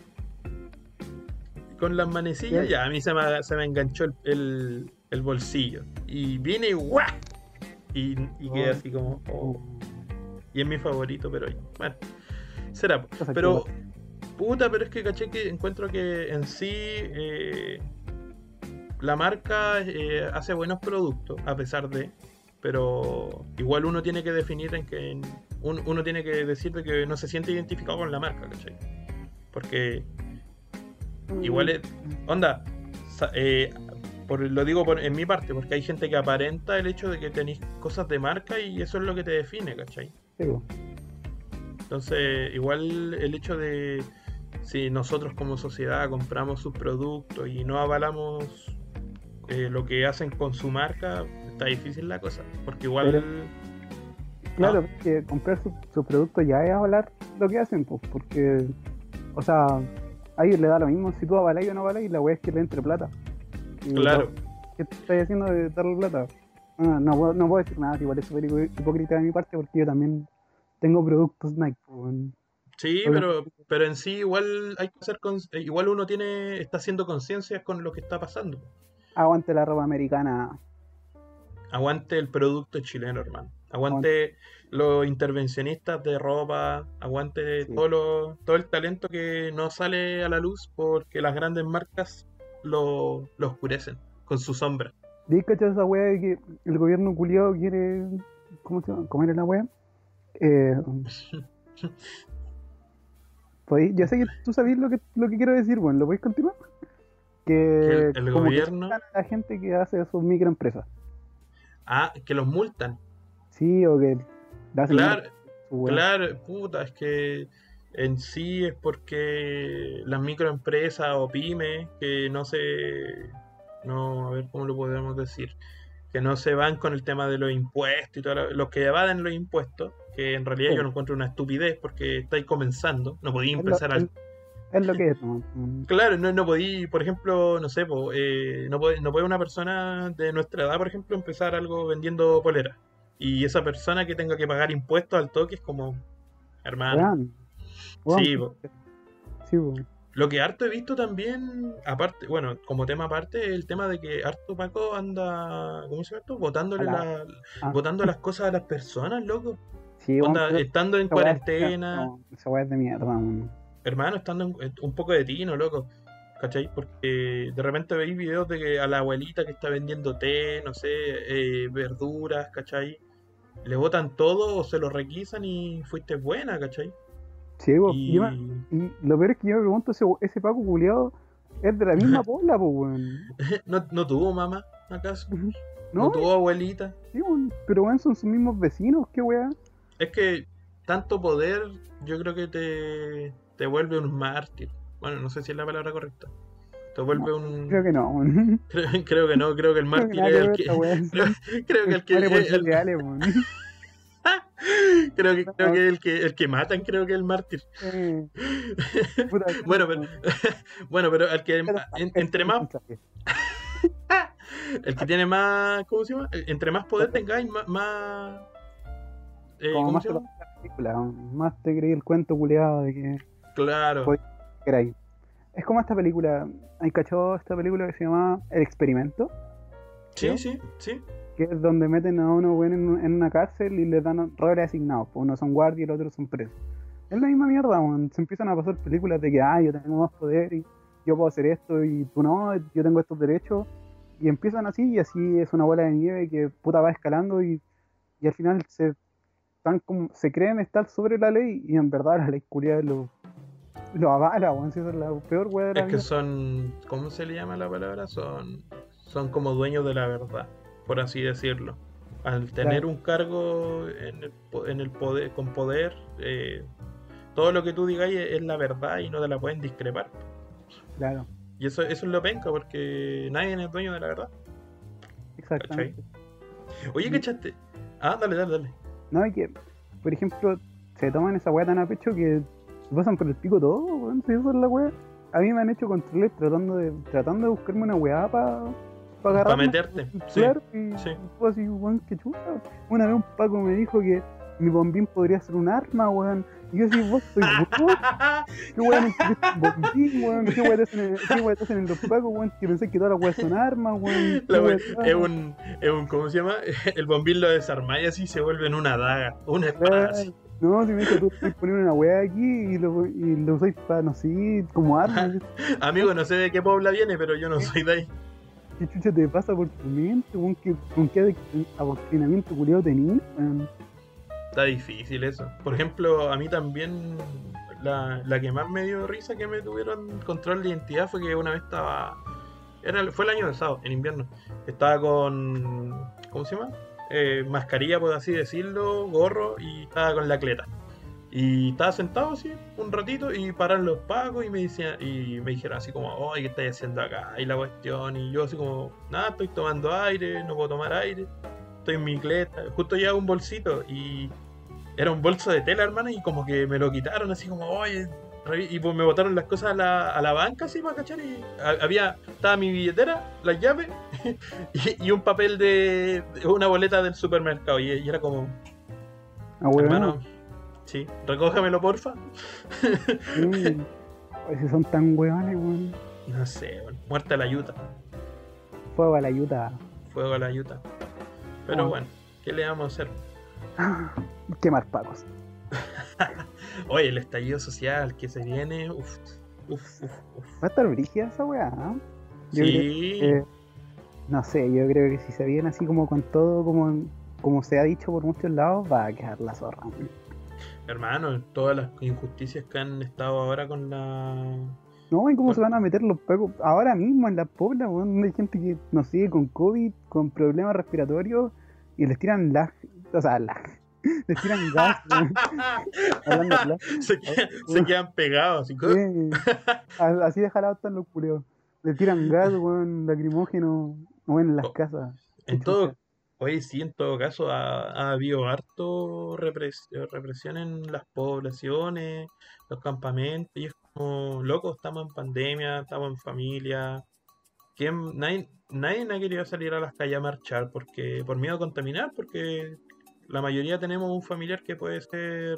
Speaker 2: Con las manecillas,
Speaker 1: Sí.
Speaker 2: ya, a mí se me, se me enganchó el, el- el bolsillo. Y vine y ¡guau! Y, y quedé
Speaker 1: Oh.
Speaker 2: así como. oh. Y es mi favorito, pero bueno, será.
Speaker 1: que
Speaker 2: Pero, puta, pero es que caché que encuentro que en sí eh, la marca eh, hace buenos productos, a pesar de. Pero igual uno tiene que definir en que. en- un- uno tiene que decir de que no se siente identificado con la marca, ¿cachai? Porque igual es. Onda, eh, por, lo digo por- en mi parte, porque hay gente que aparenta el hecho de que tenéis cosas de marca y eso es lo que te define, ¿cachai?
Speaker 1: Sí.
Speaker 2: Entonces, igual el hecho de si nosotros como sociedad compramos sus productos y no avalamos eh, lo que hacen con su marca, está difícil la cosa. Porque igual.
Speaker 1: Pero- Claro,
Speaker 2: Ah.
Speaker 1: que comprar su, su producto ya es avalar lo que hacen, pues, porque, o sea, a ellos le da lo mismo si tú avaláis o no avaláis, la weá es que le entre plata. Y
Speaker 2: Claro.
Speaker 1: ¿Qué estás haciendo de darle plata? No, no, puedo, no puedo decir nada, igual es súper hipócrita de mi parte porque yo también tengo productos Nike. pues.
Speaker 2: Sí, pero, pero en sí igual hay que hacer cons- eh, igual uno tiene, está haciendo conciencia con lo que está pasando.
Speaker 1: Aguante la ropa americana.
Speaker 2: Aguante el producto chileno, hermano. Aguante los intervencionistas de ropa, aguante
Speaker 1: Sí.
Speaker 2: todo, lo- todo el talento que no sale a la luz porque las grandes marcas lo, lo oscurecen con su sombra.
Speaker 1: ¿Di cachado esa weá de que el gobierno culiado quiere. ¿Cómo se llama? ¿Cómo era la weá? Eh, yo sé que tú sabés lo que, lo que quiero decir, bueno, ¿lo podéis continuar? Que,
Speaker 2: Que el- el
Speaker 1: como que
Speaker 2: gobierno-
Speaker 1: a la gente que hace sus microempresas.
Speaker 2: Ah, que los multan.
Speaker 1: Sí, o que
Speaker 2: Claro, claro, puta, es que en sí es porque las microempresas o pymes que no se, no, a ver cómo lo podemos decir, que no se van con el tema de los impuestos y todo, lo- los que evaden los impuestos, que en realidad
Speaker 1: Sí.
Speaker 2: yo lo encuentro una estupidez porque estáis comenzando, no podéis empezar al
Speaker 1: es- lo que es. ¿no? Mm,
Speaker 2: Claro, no, no podí, por ejemplo, no sé, po, eh, no, puede, no puede una persona de nuestra edad, por ejemplo, empezar algo vendiendo polera. Y esa persona que tenga que pagar impuestos al toque es como, hermano. Sí, po.
Speaker 1: sí, po.
Speaker 2: Lo que harto he visto también, aparte, bueno, como tema aparte, el tema de que harto Paco anda, ¿cómo se llama esto? Botándole
Speaker 1: la- ah.
Speaker 2: botando las cosas a las personas, loco.
Speaker 1: Sí,
Speaker 2: Onda, estando en cuarentena,
Speaker 1: no, Esa weá es de mierda,
Speaker 2: hermano, estando en- un poco de tino, loco. ¿Cachai? Porque de repente veis videos de que a la abuelita que está vendiendo té, no sé, eh, verduras, ¿cachai? Le botan todo o se lo requisan y fuiste buena, ¿cachai?
Speaker 1: Sí.
Speaker 2: Y...
Speaker 1: Yo me- Y lo peor es que yo me pregunto, ese, ese Paco culiado es de la misma bola, pues, weón.
Speaker 2: ¿No, no tuvo mamá, acaso? ¿No,
Speaker 1: No,
Speaker 2: tuvo abuelita?
Speaker 1: sí, pero weón, son sus mismos vecinos, qué weá.
Speaker 2: Es que tanto poder, yo creo que te, te vuelve un mártir. Bueno, no sé si es la palabra correcta. Te vuelve un...
Speaker 1: Creo que no.
Speaker 2: Creo, creo que no, creo que el mártir es el que... Creo, que el que...
Speaker 1: Reales, weón.
Speaker 2: creo que, creo que el que el que matan creo que es el mártir. Bueno, pero, bueno, pero el que entre más el que tiene más ¿cómo se llama? Entre más poder tengáis más, más eh,
Speaker 1: Como
Speaker 2: ¿cómo
Speaker 1: más te la película, más te creí el cuento culiado de que
Speaker 2: Claro.
Speaker 1: Es como esta película, ¿hay cachado esta película que se llama El Experimento?
Speaker 2: Sí, sí, sí.
Speaker 1: Que es donde meten a uno weón, en, un- en una cárcel y le dan roles asignados. Pues uno son guardias y los otros son presos. Es la misma mierda, weón. Se empiezan a pasar películas de que, ah, yo tengo más poder y yo puedo hacer esto y tú no, yo tengo estos derechos. Y empiezan así y así es una bola de nieve que puta va escalando y, y al final se están como, se creen estar sobre la ley y en verdad la ley culiada lo, lo avala, weón. Si es la peor weá de la
Speaker 2: Es que son ¿cómo se le llama la palabra? Son son como dueños de la verdad, por así decirlo. Al tener
Speaker 1: Claro.
Speaker 2: un cargo en el, en el poder con poder eh, todo lo que tú digáis es es la verdad y no te la pueden discrepar.
Speaker 1: Claro,
Speaker 2: Y eso, eso es lo penca, porque nadie es dueño de la verdad.
Speaker 1: exactamente.
Speaker 2: Oye,
Speaker 1: Mm.
Speaker 2: ¿cachaste? Ah, dale, dale, dale.
Speaker 1: No, y que, por ejemplo, se toman esa weá tan a pecho que se pasan por el pico todo, weón, si eso es la weá. A mí me han hecho controles tratando de, tratando de buscarme una weá para pa.
Speaker 2: Para meterte. Sí.
Speaker 1: Y
Speaker 2: sí.
Speaker 1: fue así, weón, qué chuta. Una vez un Paco me dijo que mi bombín podría ser un arma, weón. Y yo así, vos soy weón, qué weón bombín, weón, qué weón hacen en- los Pacos, weón, que pensé que todas las weas son armas, weón.
Speaker 2: La wea- es un, es un, ¿cómo se llama? El bombín lo desarma y así se vuelve en una daga, una espada así.
Speaker 1: No, si me dijo tú puedes poner una weá aquí y lo, y lo usáis para, no sé, como arma.
Speaker 2: Amigo, no sé de qué pobla viene, pero yo no soy de ahí.
Speaker 1: ¿Qué chucha te pasa por tu mente, weón? ¿Qué, ¿Con qué adoctrinamiento culiado tenías, weón?
Speaker 2: Está difícil eso. Por ejemplo, a mí también la, la que más me dio risa que me tuvieron control de identidad fue que una vez estaba. Era, fue el año pasado, en invierno. Estaba con. ¿Cómo se llama? Eh, mascarilla, por así decirlo, gorro y estaba con la cleta. Y estaba sentado así un ratito y pararon los pagos y me decían, y me dijeron así como, oye, ¿qué estáis haciendo acá? Y la cuestión, y yo así como, nada, estoy tomando aire, no puedo tomar aire, estoy en mi cleta. Justo llega un bolsito y era un bolso de tela, hermano, y como que me lo quitaron así como, oye, y pues me botaron las cosas a la, a la banca así para cachar y ha- había, estaba mi billetera, las llaves y, y un papel de, una boleta del supermercado y, y era como,
Speaker 1: Ah, weón.
Speaker 2: hermano, sí, recógemelo porfa.
Speaker 1: Sí. Si son tan weones, weón.
Speaker 2: No sé, bueno, muerte a la yuta,
Speaker 1: Fuego a la ayuda.
Speaker 2: fuego a la yuta. Pero
Speaker 1: Ah.
Speaker 2: bueno, ¿qué le vamos a hacer?
Speaker 1: Quemar pacos.
Speaker 2: Oye, el estallido social que se viene, uff, uff, uff, uf.
Speaker 1: Va a estar brígida esa weá. ¿eh? Yo creo
Speaker 2: Sí,
Speaker 1: que- no sé, yo creo que si se viene así como con todo, como, como se ha dicho por muchos lados, va a quedar la zorra.
Speaker 2: hermano, todas las injusticias que han estado ahora con la
Speaker 1: No, y cómo
Speaker 2: Bueno.
Speaker 1: se van a meter los pacos ahora mismo en la pobla, donde Hay gente que, no sé, con COVID, con problemas respiratorios, y les tiran lag, o sea, lag. Les tiran gas, weón. Hablando de lag.
Speaker 2: se, quedan, se quedan pegados.
Speaker 1: Sí. A- Así de jalado están los culeos. Le tiran gas, weón, lacrimógeno, weón, en las
Speaker 2: Oh.
Speaker 1: casas.
Speaker 2: en todo, oye, sí, en todo caso ha, ha habido harto repres- represión en las poblaciones, los campamentos, y es como, loco, estamos en pandemia, estamos en familia. ¿Quién, nadie, nadie ha querido salir a las calles a marchar porque por miedo a contaminar, porque la mayoría tenemos un familiar que puede ser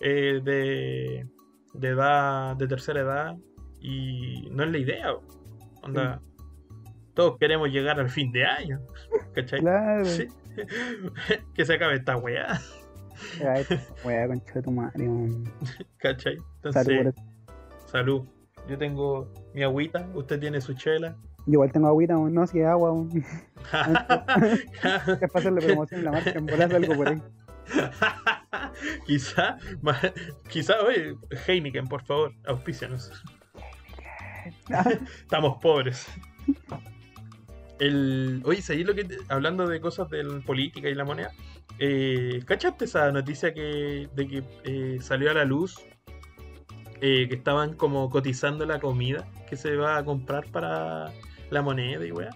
Speaker 2: eh, de, de edad, de tercera edad, y no es la idea. Onda, todos queremos llegar al fin de año, ¿cachai?
Speaker 1: Claro.
Speaker 2: Sí. que se acabe esta weá,
Speaker 1: weá, concha de tu madre.
Speaker 2: ¿cachai? Entonces, salud. Yo tengo mi agüita, usted tiene su chela.
Speaker 1: Yo igual tengo agüita. No, si es agua. Es para hacerle promoción la marca, en algo por ahí.
Speaker 2: quizá, ma- quizá, oye, Heineken, por favor, auspícianos. Estamos pobres. El, oye, ¿sabéis lo que hablando de cosas de política y la moneda? Eh, ¿Cachaste esa noticia que, de que eh, salió a la luz? Eh, que estaban como cotizando la comida que se va a comprar para la moneda y weá.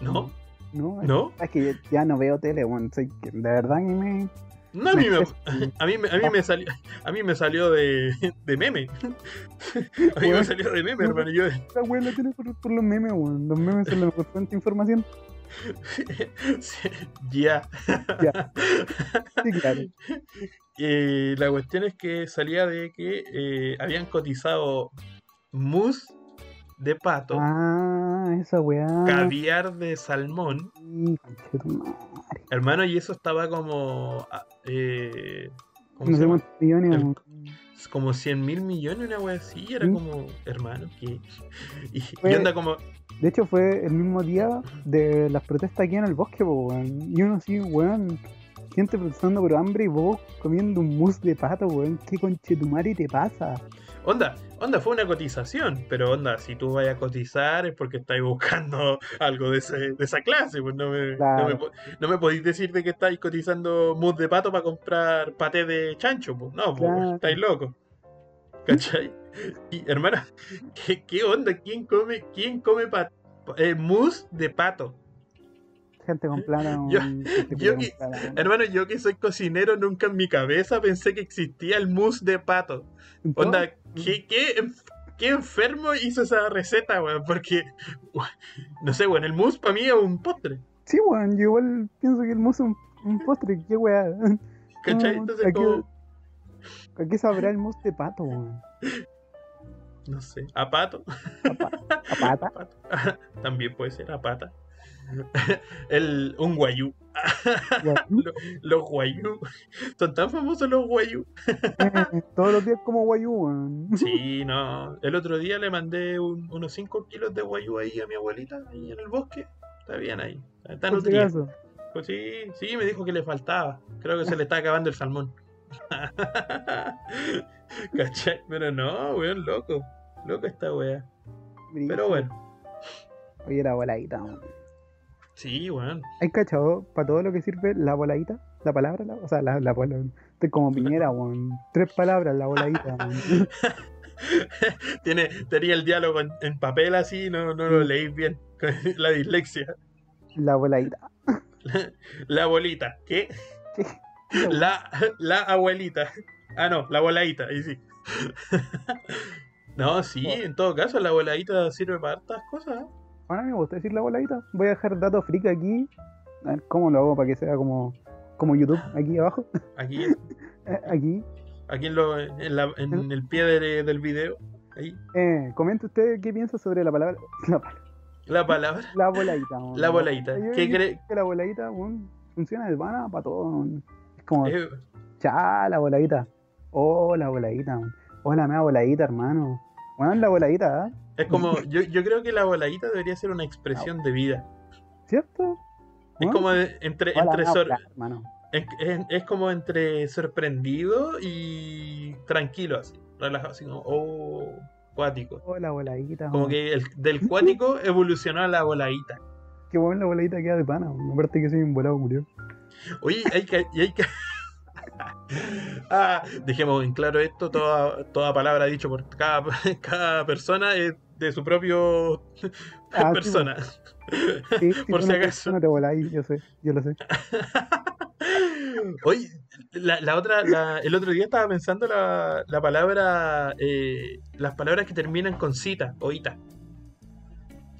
Speaker 2: ¿No?
Speaker 1: No,
Speaker 2: ¿No?
Speaker 1: Es que yo ya no veo tele, weón. Soy que de verdad que me.
Speaker 2: No, a mí me, a mí, me- a mí me salió, a mí me salió de, de meme. A mí me salió de meme, hermano. Yo,
Speaker 1: Esta weá la tiene por, por los memes, weón. Los memes son la mejor fuente de información.
Speaker 2: ya.
Speaker 1: Ya. Sí, claro.
Speaker 2: Eh, la cuestión es que salía de que eh, habían cotizado mousse de pato,
Speaker 1: Ah, esa weá.
Speaker 2: caviar de salmón,
Speaker 1: Sí,
Speaker 2: hermano, y eso estaba como. ah, eh, ¿cómo
Speaker 1: No
Speaker 2: se
Speaker 1: sé
Speaker 2: llama?
Speaker 1: cuántos millones,
Speaker 2: El-. Como 100 mil millones, una wea así. Era como, hermano, que. Y, onda como.
Speaker 1: De hecho, fue el mismo día de las protestas aquí en el bosque, weón. Y uno así, weón. Gente protestando por hambre y vos comiendo un mousse de pato, weón. ¿Qué conchetumare te pasa?
Speaker 2: Onda, onda, fue una cotización, pero onda, si tú vayas a cotizar es porque estáis buscando algo de, ese- de esa clase, pues no me, no, me, po- no me podéis decir de que estáis cotizando mousse de pato para comprar paté de chancho, pues no, pues estáis locos. ¿Cachai? Y hermana, ¿qué, qué onda? ¿Quién come, quién come eh, mousse de pato?
Speaker 1: Gente con
Speaker 2: Yo-
Speaker 1: plata, weón.
Speaker 2: Hermano, yo que soy cocinero, nunca en mi cabeza pensé que existía el mousse de pato. Onda, ¿qué, qué, qué enfermo hizo esa receta, weón? Porque, no sé, weón, el mousse para mí es un postre,
Speaker 1: Sí, weón. Yo igual pienso que el mousse es un, un postre. ¿Qué weá?
Speaker 2: ¿cachai? Entonces, como,
Speaker 1: ¿A qué sabrá el mousse de pato, weón?
Speaker 2: no sé, a pato,
Speaker 1: ¿A pata?
Speaker 2: a pato. también puede ser a pata. El, un guayú, los guayú, son tan famosos los guayú.
Speaker 1: Eh, Todos los días como guayú.
Speaker 2: Sí, no, el otro día le mandé un- unos 5 kilos de guayú ahí a mi abuelita, ahí en el bosque, está bien ahí, está nutrida. Pues sí, sí, me dijo que le faltaba. Creo que se le está acabando el salmón. ¿Cachai? Pero no, weón, loco. Loco esta wea. Pero bueno,
Speaker 1: Oye, la voladita, weón.
Speaker 2: Sí, weón.
Speaker 1: ¿Hay cachado para todo lo que sirve la voladita? La palabra, la- o sea, la, la. Estoy como piñera, weón. Tres palabras, la voladita, weón.
Speaker 2: Tiene, tenía el diálogo en, en papel así, no, no lo leí bien. La dislexia.
Speaker 1: La voladita.
Speaker 2: La bolita. ¿Qué?
Speaker 1: ¿Qué?
Speaker 2: La, la abuelita. Ah, no, la voladita. Ahí sí. no, sí, en todo caso, la voladita sirve para hartas cosas. ¿eh?
Speaker 1: Bueno, a mí me gusta decir la voladita. Voy a dejar datos freak aquí. A ver cómo lo hago para que sea como, como YouTube, aquí abajo.
Speaker 2: Aquí,
Speaker 1: Eh, aquí.
Speaker 2: aquí en, lo- en la- en el pie de- del video. Ahí.
Speaker 1: Eh, comente usted qué piensa sobre la palabra. La, palabra-
Speaker 2: La palabra.
Speaker 1: la voladita. weón.
Speaker 2: La voladita.
Speaker 1: Yo
Speaker 2: ¿Qué cree?
Speaker 1: que la voladita weón, funciona de pana para todo. Es como,
Speaker 2: Eh,
Speaker 1: cha, la voladita. Oh, la voladita. Hola, mea voladita, hermano. Bueno, la voladita, ¿eh?
Speaker 2: Es como, yo, yo creo que la voladita debería ser una expresión de vida.
Speaker 1: ¿Cierto?
Speaker 2: Es
Speaker 1: Weón.
Speaker 2: como de- entre,
Speaker 1: Hola,
Speaker 2: entre sor- es, es- es como entre sorprendido y tranquilo, así, relajado, así como, oh, cuático.
Speaker 1: Oh, la voladita.
Speaker 2: Como que el, del cuático evolucionó a la voladita.
Speaker 1: Qué bueno la voladita queda de pana. Aparte que soy un volado murió.
Speaker 2: Oye, hay que. y hay que... ah, dejemos en claro esto: toda, toda palabra dicha por cada, cada persona es de su propio
Speaker 1: Ah, sí,
Speaker 2: persona.
Speaker 1: Sí, sí,
Speaker 2: Por si acaso.
Speaker 1: No te voláis, yo sé, yo lo sé.
Speaker 2: Oye, la, la otra, la- el otro día estaba pensando la, la palabra, eh, las palabras que terminan con cita o ita.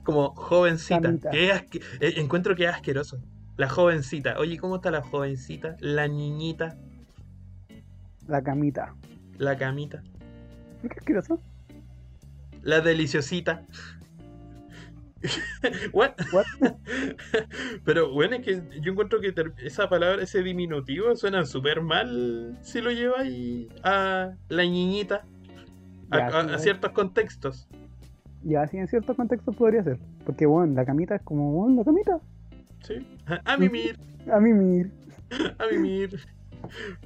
Speaker 2: Como jovencita. Que asque- eh, encuentro que es asqueroso. La jovencita. Oye, ¿cómo está la jovencita? La niñita.
Speaker 1: La camita.
Speaker 2: La camita.
Speaker 1: ¿Qué asqueroso?
Speaker 2: La deliciosita. What?
Speaker 1: What?
Speaker 2: Pero bueno, es que yo encuentro que esa palabra, ese diminutivo, suena súper mal si lo lleváis a la niñita. A,
Speaker 1: Ya,
Speaker 2: a-
Speaker 1: sí,
Speaker 2: a ciertos contextos.
Speaker 1: Ya, sí, en ciertos contextos podría ser. Porque, bueno, la camita es como, bueno, la camita.
Speaker 2: ¿sí? A, mimir,
Speaker 1: A mí, mir.
Speaker 2: a mimir.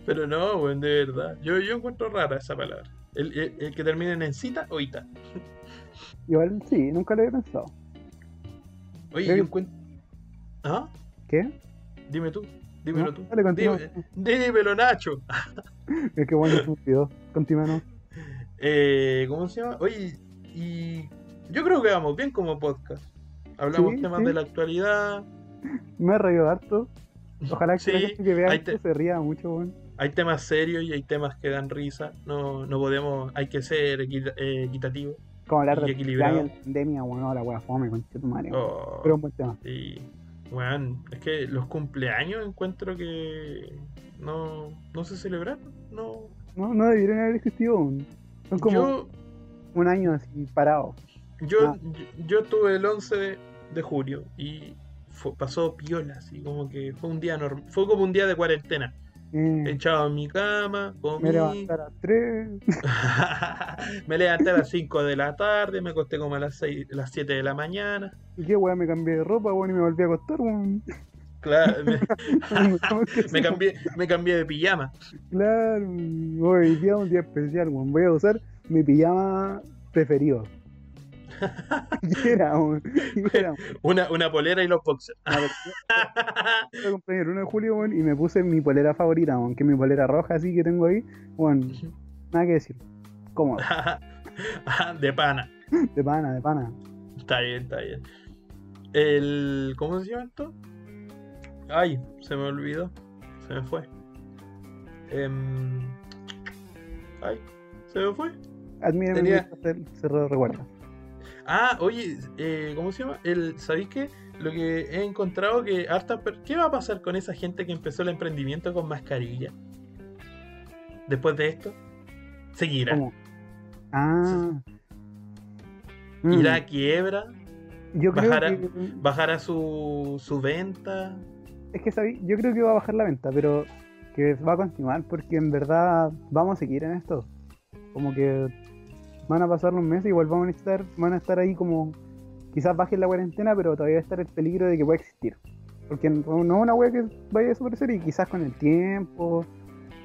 Speaker 2: Pero no, bueno, de verdad. Yo, yo encuentro rara esa palabra. El, el- el que terminen en cita o ita.
Speaker 1: Igual, sí, nunca lo había pensado.
Speaker 2: Oye, yo encuentro. ¿Ah?
Speaker 1: ¿Qué?
Speaker 2: Dime tú. Dímelo
Speaker 1: No,
Speaker 2: tú.
Speaker 1: Dale.
Speaker 2: Dime- dímelo, Nacho.
Speaker 1: Es que bueno, estúpido. Continúa, ¿no?
Speaker 2: Eh, ¿Cómo se llama? Oye, y yo creo que vamos bien como podcast. Hablamos
Speaker 1: Sí,
Speaker 2: temas
Speaker 1: sí.
Speaker 2: de la actualidad,
Speaker 1: Me he reído harto. Ojalá que la
Speaker 2: Sí,
Speaker 1: gente que vea esto
Speaker 2: te-
Speaker 1: se ría mucho, weón.
Speaker 2: Hay temas serios y hay temas que dan risa. No, no podemos, hay que ser equita- eh, equitativo.
Speaker 1: Como hablar
Speaker 2: Y
Speaker 1: de de pandemia, weón, no, la wea fome, con tu madre.
Speaker 2: Oh,
Speaker 1: Pero un buen tema.
Speaker 2: y, weón, es que los cumpleaños encuentro que no, no se celebraron. No,
Speaker 1: No, no debieron haber existido. Son como
Speaker 2: yo,
Speaker 1: un año así parado.
Speaker 2: yo,
Speaker 1: Ah.
Speaker 2: yo, yo tuve el 11 de, de julio y fue- pasó piola, así como que fue un día normal, fue como un día de cuarentena. Echado en mi cama, comí,
Speaker 1: me levanté a las 3.
Speaker 2: me levanté a las 5 de la tarde, me acosté como a las 6, las 7 de la mañana.
Speaker 1: Y qué weón, me cambié de ropa, weón, y me volví a acostar, weón.
Speaker 2: Claro, me, cambié, me cambié de pijama.
Speaker 1: Claro, hoy día es un día especial, weón. Voy a usar mi pijama preferido. Era, era.
Speaker 2: Una, una polera y los boxers.
Speaker 1: Yo compré el 1 de julio, y me puse mi polera favorita, weón, que es mi polera roja así que tengo ahí. Weón, nada que decir. Cómodo,
Speaker 2: de pana.
Speaker 1: de pana, de pana.
Speaker 2: Está bien, está bien. El. ¿Cómo se llama esto? Ay, se me olvidó. Se me fue. Em, ay, se me fue.
Speaker 1: Admírame
Speaker 2: Tenía-
Speaker 1: se, se recuerda.
Speaker 2: Ah, oye, eh, ¿cómo se llama? El, ¿Sabéis qué? Lo que he encontrado que harta ¿Qué va a pasar con esa gente que empezó el emprendimiento con mascarilla? Después de esto, seguirá.
Speaker 1: ¿Cómo? Ah. Mm,
Speaker 2: Irá a quiebra,
Speaker 1: yo creo
Speaker 2: bajará-
Speaker 1: que.
Speaker 2: bajará su, su venta.
Speaker 1: Es que sabí, yo creo que va a bajar la venta, pero que va a continuar porque en verdad vamos a seguir en esto. Como que van a pasar los meses, igual vamos a estar, van a estar ahí como quizás baje la cuarentena, pero todavía va a estar el peligro de que pueda existir. Porque no no es una wea que vaya a desaparecer y quizás con el tiempo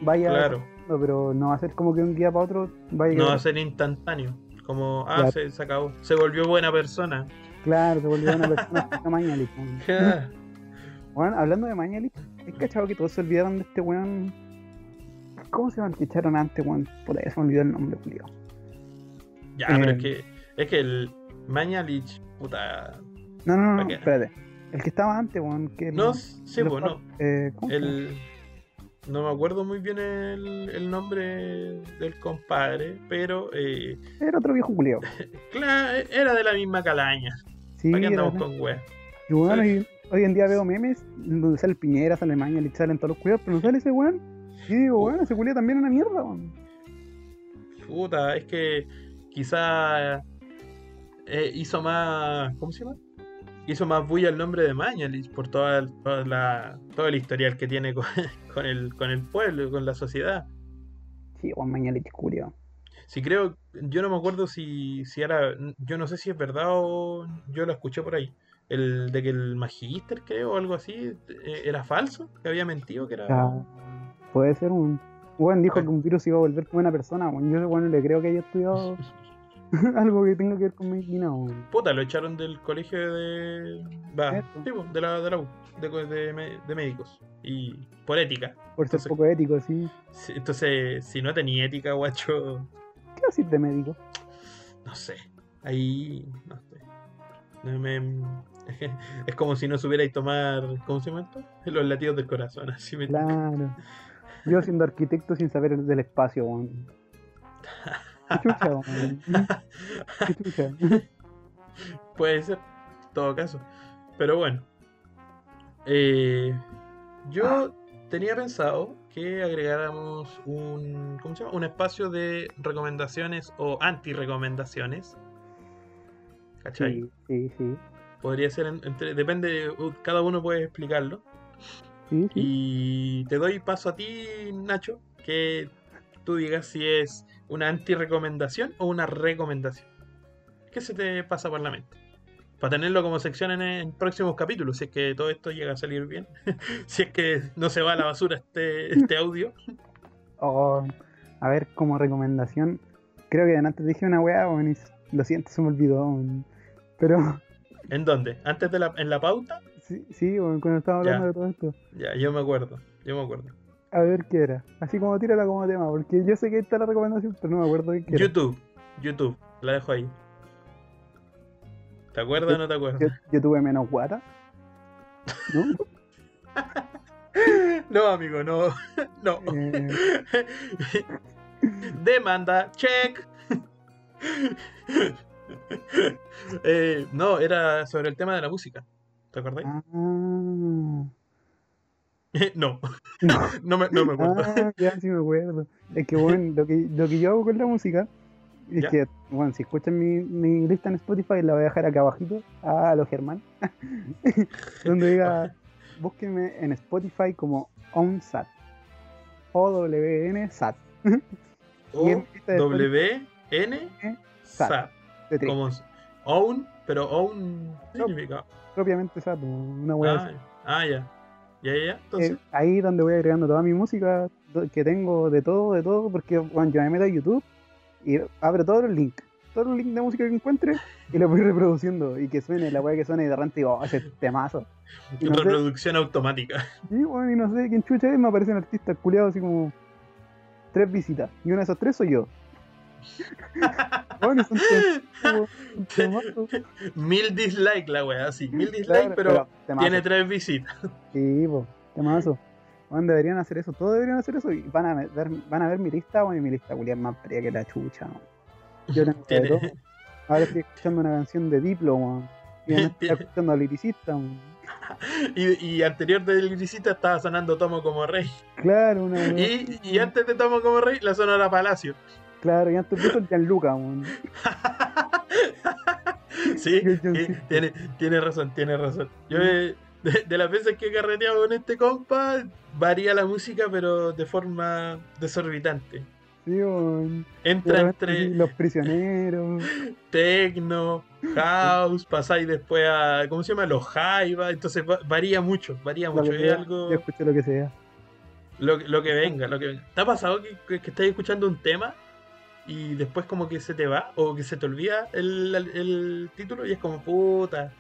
Speaker 1: vaya
Speaker 2: Claro,
Speaker 1: desapareciendo, pero no va a ser como que un día para otro vaya a
Speaker 2: no va a ser instantáneo. Como, ah,
Speaker 1: Claro.
Speaker 2: se, se acabó. Se volvió buena persona.
Speaker 1: Claro, se volvió una persona Mañalich. weón. Bueno, hablando de Mañalich, ¿es cachado que todos se olvidaron de este weón? ¿Cómo se llama el que echaron antes, weón? Puta, ya se me olvidó el nombre, Julio.
Speaker 2: Ya, pero
Speaker 1: Eh.
Speaker 2: es que, es que el Mañalich, puta.
Speaker 1: No, no, no, espérate. El que estaba antes, weón, que el-
Speaker 2: No, sí,
Speaker 1: los-
Speaker 2: bueno.
Speaker 1: eh.
Speaker 2: El. No me acuerdo muy bien el, el nombre del compadre, pero eh,
Speaker 1: Era otro viejo culiao.
Speaker 2: claro, era de la misma calaña.
Speaker 1: Sí,
Speaker 2: ¿Para qué
Speaker 1: era-
Speaker 2: andamos con weas?
Speaker 1: y bueno, hoy en día veo memes donde sale Piñera, sale Maña, y salen todos los culiados, pero no sale ese weón. Y digo, weón, ese culiao también es una mierda, weón.
Speaker 2: Puta, es que quizá eh, hizo más. ¿Cómo se llama? Hizo más bulla el nombre de Mañalich por toda, toda la, todo el historial que tiene con, con el, con el pueblo, con la sociedad.
Speaker 1: Sí, weón, Mañalich culiao.
Speaker 2: Si creo, yo no me acuerdo si, si era, yo no sé si es verdad o yo lo escuché por ahí. El de que el magíster, creo, o algo así, eh, era falso, que había mentido, que era...
Speaker 1: Puede ser un. Weón dijo que un virus iba a volver buena persona, weón. Yo, bueno, le creo que haya estudiado algo que tenga que ver con medicina, weón.
Speaker 2: Puta, lo echaron del colegio de... Va,
Speaker 1: Eso.
Speaker 2: sí, po, de la, de la U, de, de médicos. Y por ética.
Speaker 1: Por ser
Speaker 2: Entonces-
Speaker 1: poco ético, sí.
Speaker 2: Entonces, si no tenía ética, guacho,
Speaker 1: ¿Qué decir de médico?
Speaker 2: no sé. Ahí, no sé. Me- es como si no supierais tomar, ¿cómo se llama esto? Los latidos del corazón, así me
Speaker 1: Claro. Yo siendo arquitecto sin saber del espacio, weón. Chucha.
Speaker 2: Puede ser, en todo caso. Pero bueno. Eh, yo tenía pensado que agregáramos un, ¿cómo se llama? Un espacio de recomendaciones o anti-recomendaciones. ¿Cachai?
Speaker 1: Sí, sí, sí.
Speaker 2: Podría ser, en- entre, depende, cada uno puede explicarlo.
Speaker 1: Sí, sí.
Speaker 2: Y te doy paso a ti, Nacho, que tú digas si es una anti-recomendación o una recomendación. ¿Qué se te pasa por la mente? Para tenerlo como sección en, en próximos capítulos, si es que todo esto llega a salir bien. si es que no se va a la basura este, este audio.
Speaker 1: Oh, a ver, como recomendación, creo que antes dije una weá, lo siento, se me olvidó. Pero,
Speaker 2: ¿En dónde? ¿Antes de la, en la pauta?
Speaker 1: sí, sí, cuando estaba hablando
Speaker 2: Ya.
Speaker 1: de todo esto.
Speaker 2: Ya, yo me acuerdo, yo me acuerdo.
Speaker 1: A ver qué era. Así como tírala como tema, porque yo sé que está la recomendación, pero no me acuerdo de qué era.
Speaker 2: YouTube, YouTube, la dejo ahí. ¿Te acuerdas o no te acuerdas?
Speaker 1: Yo, yo tuve menos guata. ¿No?
Speaker 2: No, amigo, no. No.
Speaker 1: Eh,
Speaker 2: Demanda, check. Eh, no, era sobre el tema de la música. ¿Te acordáis?
Speaker 1: ah,
Speaker 2: no,
Speaker 1: no.
Speaker 2: no me, no me acuerdo.
Speaker 1: Ah, ya sí me acuerdo. Es que, bueno, lo que, lo que yo hago con la música es
Speaker 2: Ya.
Speaker 1: que, bueno, si escuchan mi, mi lista en Spotify, la voy a dejar acá abajito, a los Germán, donde diga, búsquenme en Spotify como OwnSat. O-W-N SAT.
Speaker 2: O
Speaker 1: y en lista de
Speaker 2: W N
Speaker 1: Sat.
Speaker 2: Como own, pero own ¿qué
Speaker 1: No.
Speaker 2: significa.
Speaker 1: Propiamente SAT, una así.
Speaker 2: Ah, ah, ya. Ya, ya. Entonces,
Speaker 1: Eh, ahí donde voy agregando toda mi música que tengo de todo, de todo, porque bueno, yo me meto a YouTube y abro todos los links, todos los links de música que encuentre y los voy reproduciendo y que suene la weá que suene y de repente digo, oh, ese temazo. Y no, sé,
Speaker 2: reproducción automática.
Speaker 1: y, bueno, y no sé quién chucha es, me aparecen artistas culiados así como tres visitas y uno de esos tres soy yo. Bueno, son.
Speaker 2: Mil dislikes la wea, sí. Mil dislikes,
Speaker 1: Claro,
Speaker 2: pero, tiene tres visitas.
Speaker 1: Sí, po, temazo. Bueno, deberían hacer eso, todos deberían hacer eso y van a ver, van a ver mi lista, bueno, y mi lista es más fría que la chucha, weón. Yo tengo de todo. Ahora estoy escuchando una canción de Diplo, weón. Y estoy escuchando a Liricista.
Speaker 2: Y, y anterior del visita estaba sonando Tomo como Rey.
Speaker 1: Claro, una.
Speaker 2: Y, y antes de Tomo como Rey, la sonora Palacio.
Speaker 1: Claro, y antes de eso el Gianluca, weón.
Speaker 2: Sí,
Speaker 1: Johncito.
Speaker 2: tiene, tiene razón, tiene razón. Yo eh, de, de las veces que he carreteado con este compa, varía la música, pero de forma desorbitante.
Speaker 1: Sí, weón.
Speaker 2: Entra entre
Speaker 1: sí, Los prisioneros.
Speaker 2: techno, house, pasáis después a, ¿cómo se llama? Los jaiba, entonces va- varía mucho, varía mucho. Es
Speaker 1: sea.
Speaker 2: algo,
Speaker 1: Yo escucho lo que sea.
Speaker 2: lo, lo que venga, lo que venga. ¿Te ha pasado que, que, que estás escuchando un tema y después como que se te va o que se te olvida el, el- el título y es como puta?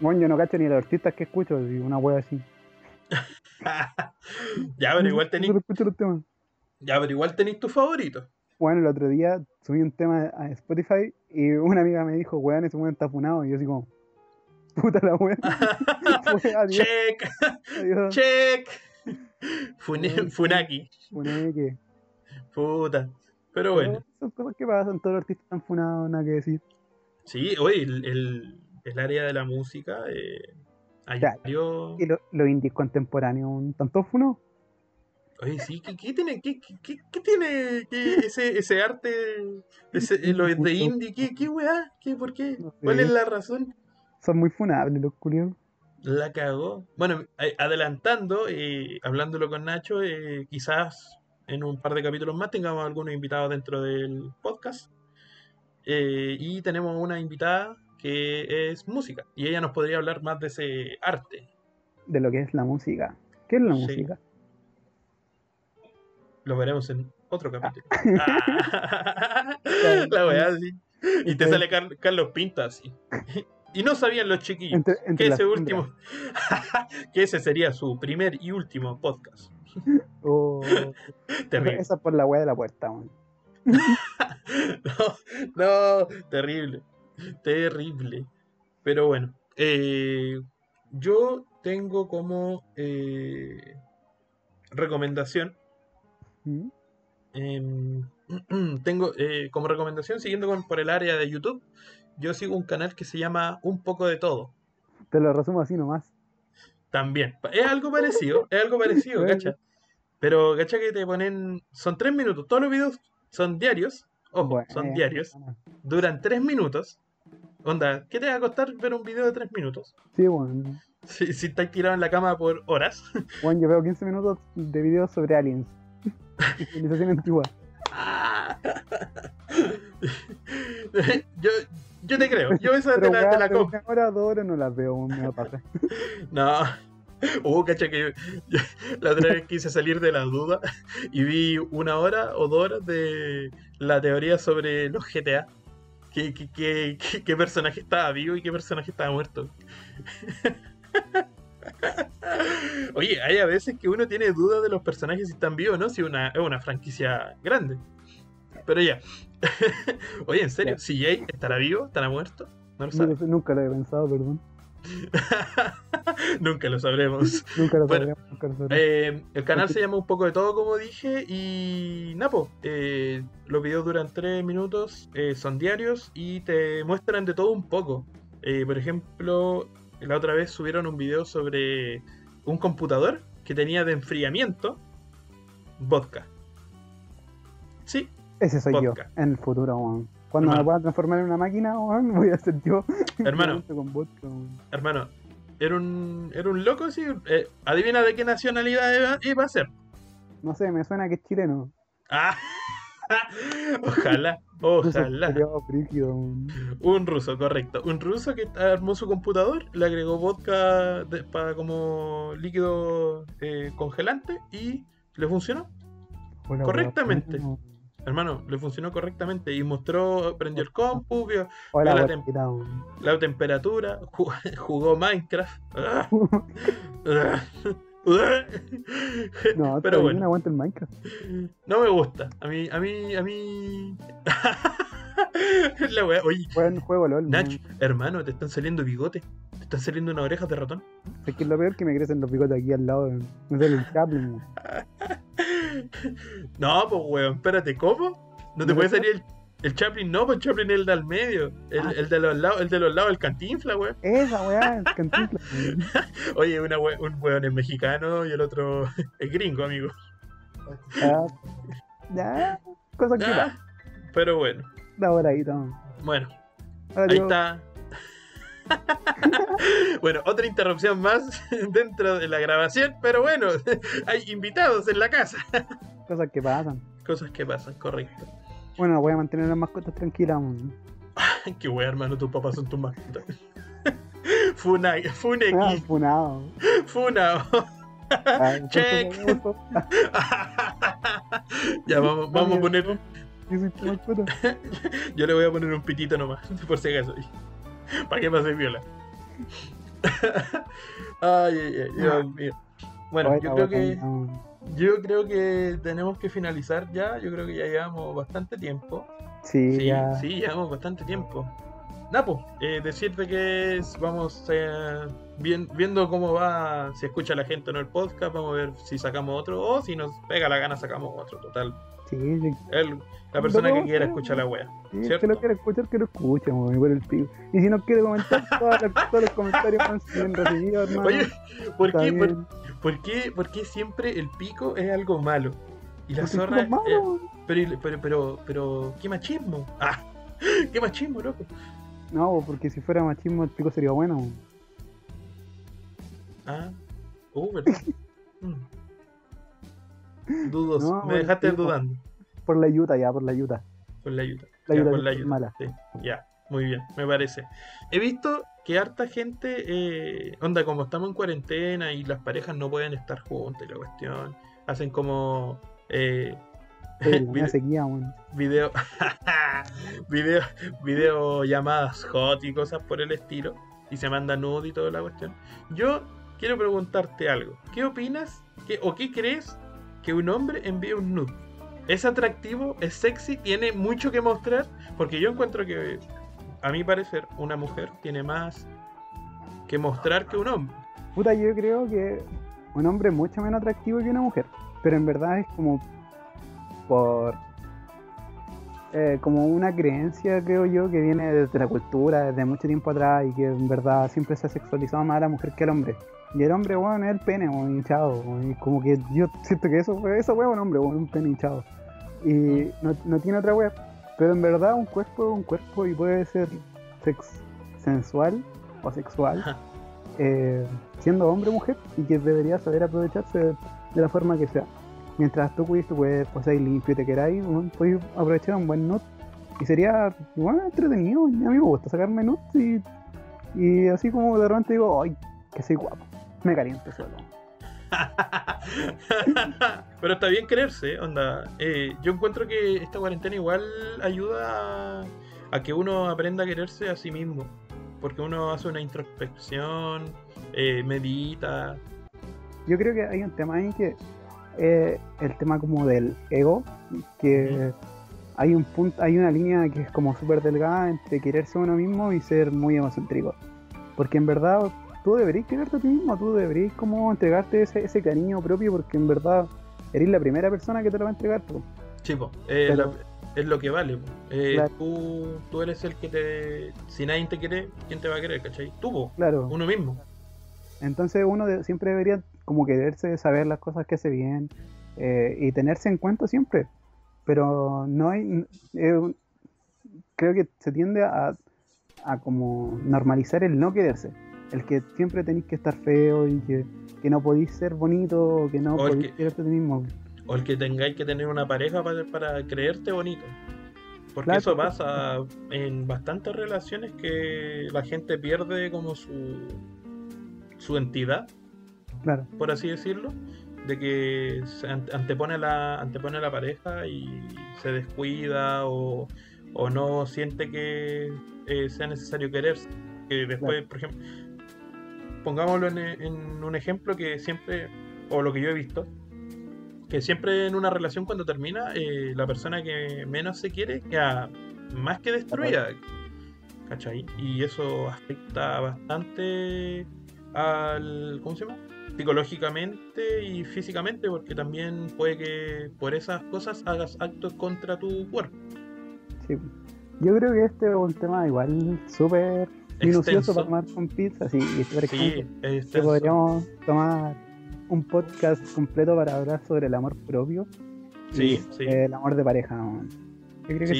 Speaker 1: Bueno, yo no cacho ni los artistas que escucho, y una wea así.
Speaker 2: ya, pero igual tenéis
Speaker 1: Solo escucho los temas.
Speaker 2: Ya, pero igual tenéis tu favorito.
Speaker 1: Bueno, el otro día subí un tema a Spotify y una amiga me dijo, weón, ese weón está funado. Y yo así como, puta la weón.
Speaker 2: Check,
Speaker 1: adiós.
Speaker 2: check. Fune- Funaki.
Speaker 1: Funeque.
Speaker 2: Puta. Pero bueno.
Speaker 1: Son cosas que pasan, todos los artistas están funados, nada que decir.
Speaker 2: Sí, oye, el, el, el área de la música. Eh, hay varios-
Speaker 1: Y lo- los indies contemporáneos, ¿están todos funados?
Speaker 2: Oye, sí, ¿qué, qué tiene, qué, qué- qué- tiene ese, ese arte ese, lo de indie? ¿Qué, qué weá? ¿Qué, ¿Por qué? ¿Cuál es la razón?
Speaker 1: Son muy funables los culiados.
Speaker 2: La cagó. Bueno, eh, adelantando, eh, hablándolo con Nacho, eh, quizás en un par de capítulos más tengamos algunos invitados dentro del podcast. Eh, y tenemos una invitada que es música. Y ella nos podría hablar más de ese arte.
Speaker 1: De lo que es la música. ¿Qué es la
Speaker 2: Sí.
Speaker 1: música?
Speaker 2: Lo veremos en otro capítulo. Ah. la weá. Y te sale Car- Carlos Pinta así. Y no sabían los chiquillos
Speaker 1: Entre,
Speaker 2: que
Speaker 1: entre
Speaker 2: ese último, que ese sería su primer y último podcast.
Speaker 1: Oh,
Speaker 2: Terrible.
Speaker 1: esa por la weá de la puerta,
Speaker 2: no, terrible. Terrible. Pero bueno, eh, yo tengo como eh, recomendación,
Speaker 1: ¿Mm?
Speaker 2: em, tengo eh, como recomendación, siguiendo con, por el área de YouTube, yo sigo un canal que se llama Un poco de todo.
Speaker 1: Te lo resumo así nomás.
Speaker 2: También. Es algo parecido, es algo parecido, ¿cacha? Pero, ¿cacha que te ponen... Son tres minutos, todos los videos son diarios, ojo,
Speaker 1: Bueno,
Speaker 2: son diarios, duran tres minutos. Onda, ¿qué te va a costar ver un video de tres minutos?
Speaker 1: Sí, weón.
Speaker 2: Si, si estáis tirado en la cama por horas.
Speaker 1: Bueno, yo veo 15 minutos de videos sobre aliens. Civilización antigua.
Speaker 2: yo, yo te creo, yo esa te
Speaker 1: Pero
Speaker 2: la, te la compro.
Speaker 1: una hora, dos horas no las veo, me da paja.
Speaker 2: No. Uh, cacha que yo- la otra vez quise salir de la duda y vi una hora o dos horas de la teoría sobre los GTA. ¿Qué, qué, qué, qué- qué personaje estaba vivo y qué personaje estaba muerto? Oye, hay a veces que uno tiene dudas de los personajes si están vivos o no, si una, es una franquicia grande. Pero ya. Oye, en serio. CJ estará vivo, estará muerto, no lo sabes.
Speaker 1: nunca lo he pensado, perdón.
Speaker 2: Nunca lo sabremos.
Speaker 1: Nunca lo
Speaker 2: Bueno,
Speaker 1: sabremos, nunca lo sabremos.
Speaker 2: Eh, el canal se llama un poco de todo, como dije, y Napo, eh, los videos duran 3 minutos, eh, son diarios y te muestran de todo un poco. Por ejemplo, la otra vez subieron un video sobre un computador que tenía de enfriamiento vodka. Sí,
Speaker 1: Ese soy yo, en el futuro, weón. Cuando
Speaker 2: Hermano.
Speaker 1: me pueda transformar en una máquina, weón, voy a ser yo.
Speaker 2: Hermano.
Speaker 1: Con vodka, weón.
Speaker 2: hermano, era un, era un loco, sí. eh, adivina de qué nacionalidad iba, a ser.
Speaker 1: No sé, me suena que es chileno.
Speaker 2: Ah, ojalá, ojalá. Un ruso, correcto. Un ruso que armó su computador, le agregó vodka de- para como líquido eh, congelante y le funcionó.
Speaker 1: Hola,
Speaker 2: Correctamente. Hermano, le funcionó correctamente y mostró, prendió el compu, vio
Speaker 1: Hola,
Speaker 2: la temperatura, ju- jugó Minecraft.
Speaker 1: No,
Speaker 2: Pero bueno.
Speaker 1: aguanta el Minecraft.
Speaker 2: No me gusta. A mí, a mí, a mí. La wea, oye,
Speaker 1: Buen juego, LOL.
Speaker 2: Nacho, hermano, te están saliendo bigotes. Te están saliendo unas orejas de ratón.
Speaker 1: Es que es lo peor que me crecen los bigotes aquí al lado. Me sale el Chaplin.
Speaker 2: No, pues weón, espérate, ¿cómo? ¿No te
Speaker 1: ¿No
Speaker 2: puede salir el, el Chaplin? No, pues el Chaplin es el del medio. El,
Speaker 1: Ah.
Speaker 2: el de los lados, el de los lados, el cantinfla, weón.
Speaker 1: Esa weá, el cantinflas. weón.
Speaker 2: Oye, una we- un weón es mexicano y el otro es gringo, amigo.
Speaker 1: Ah, Ya, cosas que
Speaker 2: Ah, pero bueno,
Speaker 1: da por ahí, toma.
Speaker 2: bueno,
Speaker 1: Ahora
Speaker 2: ahí
Speaker 1: yo-
Speaker 2: está. bueno, otra interrupción más dentro de la grabación, pero bueno, hay invitados en la casa.
Speaker 1: Cosas que pasan.
Speaker 2: Cosas que pasan, correcto.
Speaker 1: Bueno, voy a mantener las mascotas tranquilas. weón.
Speaker 2: Qué wea, hermano, tus papás son tus mascotas. Funa,
Speaker 1: Ah,
Speaker 2: Funeki,
Speaker 1: funado.
Speaker 2: Funa.
Speaker 1: Ah,
Speaker 2: Check. ya vamos, vamos a poner.
Speaker 1: Yo
Speaker 2: le voy a poner un pitito nomás, por si acaso. Para que pase viola. ay, ay, ay, Dios mío. Bueno, yo creo que yo creo que tenemos que finalizar ya. Yo creo que ya llevamos bastante tiempo.
Speaker 1: Sí,
Speaker 2: Sí,
Speaker 1: ya.
Speaker 2: sí, llevamos bastante tiempo. Napo, eh, decirte que es- vamos eh, bien- viendo cómo va, si escucha la gente o no el podcast, vamos a ver si sacamos otro o si nos pega la gana sacamos otro. Total,
Speaker 1: Sí, sí,
Speaker 2: el- la persona que quiera escuchar la wea.
Speaker 1: sí, que lo quiere escuchar, que lo escuche, weón, por el pico. Y si no quiere comentar, todas las- todos los comentarios van bien recibidos, hermano.
Speaker 2: Oye, ¿por qué, por, por qué, por qué siempre el pico es algo malo? Y la zorra.
Speaker 1: es malo,
Speaker 2: eh, pero, pero, pero, pero, ¿qué machismo? Ah, qué machismo, loco.
Speaker 1: No, porque si fuera machismo, el pico sería bueno.
Speaker 2: Ah, uh, ¿verdad? Mm. Dudos,
Speaker 1: No,
Speaker 2: me dejaste dudando.
Speaker 1: Por la ayuda, ya, por la ayuda.
Speaker 2: Con la ayuda.
Speaker 1: La
Speaker 2: Ya,
Speaker 1: ayuda es
Speaker 2: la ayuda.
Speaker 1: mala.
Speaker 2: Sí, ya, muy bien, me parece. He visto que harta gente, eh, onda, como estamos en cuarentena y las parejas no pueden estar juntas y la cuestión, hacen como eh,
Speaker 1: sequía,
Speaker 2: video, video, video llamadas hot y cosas por el estilo, y se manda nude y toda la cuestión. Yo quiero preguntarte algo. ¿Qué opinas qué, o qué crees que un hombre envíe un nude? ¿Es atractivo? ¿Es sexy? ¿Tiene mucho que mostrar? Porque yo encuentro que, a mi parecer, una mujer tiene más que mostrar que un hombre.
Speaker 1: Puta, yo creo que un hombre es mucho menos atractivo que una mujer. Pero en verdad es como por eh, como una creencia, creo yo, que viene desde la cultura, desde mucho tiempo atrás, y que en verdad siempre se ha sexualizado más a la mujer que al hombre. Y el hombre, bueno, es el pene, weón, hinchado. weón, Y como que yo siento que eso, eso weón, es un hombre, weón, un pene hinchado. Y no, no tiene otra web. Pero en verdad un cuerpo es un cuerpo y puede ser sex sensual o sexual eh, siendo hombre o mujer y que debería saber aprovecharse de, de la forma que sea. Mientras tú cuides tu cuerpo, seas limpio y te queráis, bueno, puedes aprovechar un buen nut y sería bueno, entretenido. A mí me gusta sacarme nuts y, y así como de repente digo, ay, que soy guapo, me caliento solo.
Speaker 2: Pero está bien quererse, onda. Eh, yo encuentro que esta cuarentena igual ayuda a, a que uno aprenda a quererse a sí mismo. Porque uno hace una introspección, eh, medita.
Speaker 1: Yo creo que hay un tema ahí que eh, el tema como del ego, que hay un punto, hay una línea que es como súper delgada entre quererse a uno mismo y ser muy egocéntrico. Porque en verdad tú deberías quererte a ti mismo, tú deberías como entregarte ese, ese cariño propio porque en verdad eres la primera persona que te lo va a entregar. po.
Speaker 2: Eh,
Speaker 1: Pero-
Speaker 2: la- es lo que vale. po. Eh,
Speaker 1: Claro.
Speaker 2: tú, tú eres el que te. Si nadie te quiere, ¿quién te va a querer, cachai? Tú, po,
Speaker 1: Claro.
Speaker 2: uno mismo.
Speaker 1: Entonces uno de- siempre debería como quererse, saber las cosas que hace bien eh, y tenerse en cuenta siempre. Pero no hay, creo que se tiende a, a como normalizar el no quererse. El que siempre tenéis que estar feo y que, que no podéis ser bonito o que no
Speaker 2: O
Speaker 1: podéis
Speaker 2: que-
Speaker 1: ti mismo.
Speaker 2: O el que tengáis que tener una pareja para, para creerte bonito. Porque
Speaker 1: Claro.
Speaker 2: eso pasa en bastantes relaciones que la gente pierde como su, su entidad,
Speaker 1: Claro,
Speaker 2: por así decirlo, de que se ante- antepone la, antepone la pareja y se descuida o, o no siente que eh, sea necesario quererse. Que después, por ejemplo, pongámoslo en, en un ejemplo que siempre, o lo que yo he visto, que siempre en una relación cuando termina, eh, la persona que menos se quiere queda más que destruida. ¿Cachai? Y eso afecta bastante al. ¿Cómo se llama? Psicológicamente y físicamente, porque también puede que por esas cosas hagas actos contra tu cuerpo.
Speaker 1: sí. Yo creo que este es un tema igual súper minucioso para tomar con pizza, sí,
Speaker 2: Sí, es
Speaker 1: que podríamos tomar un podcast completo para hablar sobre el amor propio
Speaker 2: Sí,
Speaker 1: y
Speaker 2: sí.
Speaker 1: el amor de pareja. ¿no? Yo creo que
Speaker 2: Sí,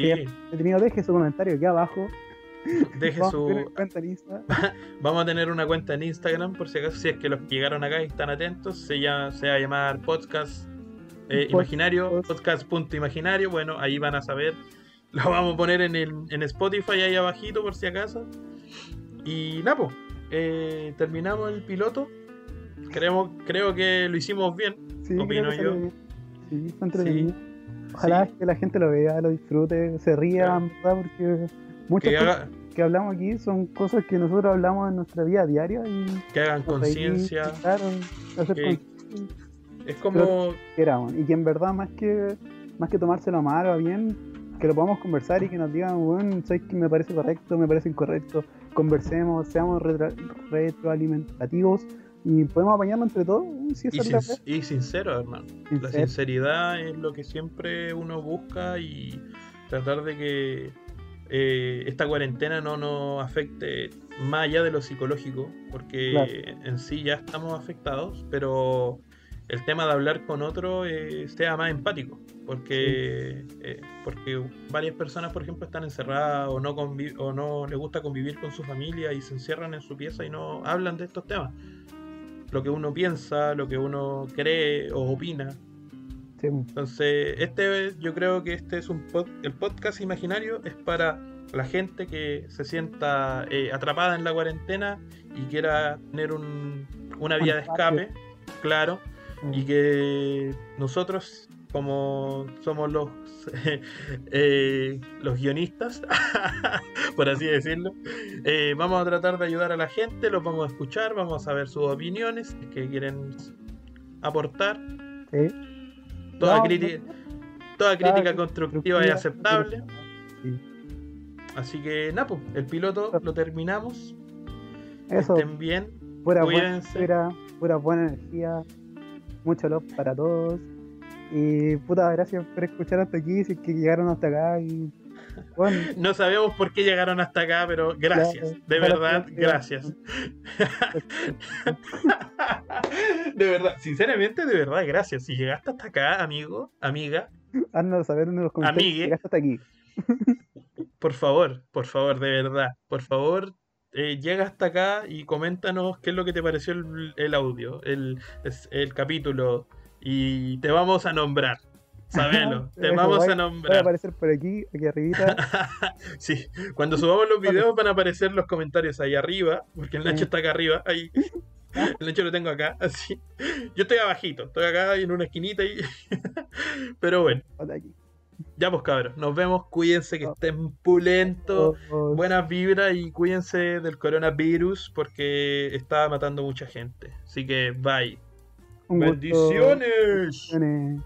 Speaker 1: sería. Deje su comentario aquí abajo.
Speaker 2: deje
Speaker 1: Vamos
Speaker 2: su.
Speaker 1: en cuenta en Insta.
Speaker 2: Vamos a tener una cuenta en Instagram, por si acaso, si es que los que llegaron acá y están atentos, se, llama, se va a llamar Podcast eh, Imaginario,
Speaker 1: pod-
Speaker 2: podcast.imaginario. Bueno, ahí van a saber. Lo vamos a poner en, el, en Spotify ahí abajito, por si acaso. Y Napo, eh, terminamos el piloto. Creemos, creo que lo hicimos bien.
Speaker 1: Sí,
Speaker 2: Opino
Speaker 1: creo
Speaker 2: yo.
Speaker 1: bien. Sí, está entretenido. Ojalá
Speaker 2: Sí.
Speaker 1: que la gente lo vea, lo disfrute, se ría. Porque muchas
Speaker 2: Que,
Speaker 1: cosas
Speaker 2: haga-
Speaker 1: que hablamos aquí son cosas que nosotros hablamos en nuestra vida diaria y
Speaker 2: que hagan conciencia.
Speaker 1: Claro, hacer
Speaker 2: que-. Es como.
Speaker 1: y que en verdad más que más que tomárselo mal o bien que lo podamos conversar y que nos digan, bueno, ¿sabes que me parece correcto, me parece incorrecto? Conversemos, seamos retro- retroalimentativos y podemos apañarnos entre todos. Si
Speaker 2: Y, sin- y sincero, hermano. La sinceridad es lo que siempre uno busca y tratar de que eh, esta cuarentena no nos afecte más allá de lo psicológico, porque
Speaker 1: Claro.
Speaker 2: en sí ya estamos afectados, pero el tema de hablar con otro eh, sea más empático, porque, eh, porque varias personas, por ejemplo, están encerradas o no, o no les gusta convivir con su familia y se encierran en su pieza y no hablan de estos temas. Lo que uno piensa, lo que uno cree o opina.
Speaker 1: Sí,
Speaker 2: Entonces, este yo creo que este es un pod- el podcast imaginario es para la gente que se sienta eh, atrapada en la cuarentena y quiera tener un- una vía de escape, claro, y que nosotros como somos los eh, los guionistas por así decirlo eh, vamos a tratar de ayudar a la gente los vamos a escuchar vamos a ver sus opiniones que quieren aportar.
Speaker 1: Sí.
Speaker 2: toda
Speaker 1: No,
Speaker 2: crítica
Speaker 1: no,
Speaker 2: toda crítica constructiva es aceptable.
Speaker 1: Sí.
Speaker 2: así que nada pues, el piloto lo terminamos.
Speaker 1: Eso,
Speaker 2: estén bien
Speaker 1: pura buena,
Speaker 2: cuídense.
Speaker 1: pura, pura buena energía, mucho love para todos. Y puta, gracias por escuchar hasta aquí, si es que llegaron hasta acá. Y bueno,
Speaker 2: no sabemos por qué llegaron hasta acá pero gracias de verdad gracias de verdad, sinceramente, de verdad, gracias. Si llegaste hasta acá, amigo, amiga,
Speaker 1: haznos saber en los comentarios si llegaste hasta aquí.
Speaker 2: por favor, por favor, de verdad, por favor, eh, llega hasta acá y coméntanos qué es lo que te pareció el, el audio, el, capítulo, y te vamos a nombrar. Sabelo, te vamos a
Speaker 1: Voy a
Speaker 2: nombrar.
Speaker 1: aparecer por aquí, aquí arribita.
Speaker 2: Sí, cuando subamos los videos van a aparecer los comentarios ahí arriba, porque el Nacho está acá arriba, ahí. El Nacho lo tengo acá, así. Yo estoy abajito, estoy acá en una esquinita y... Pero bueno,
Speaker 1: aquí.
Speaker 2: Ya pues cabros, nos vemos, cuídense que estén pulentos,
Speaker 1: Todos.
Speaker 2: buenas vibras y cuídense del coronavirus porque está matando mucha gente. Así que bye.
Speaker 1: Un gusto.
Speaker 2: Bendiciones.
Speaker 1: Bendiciones.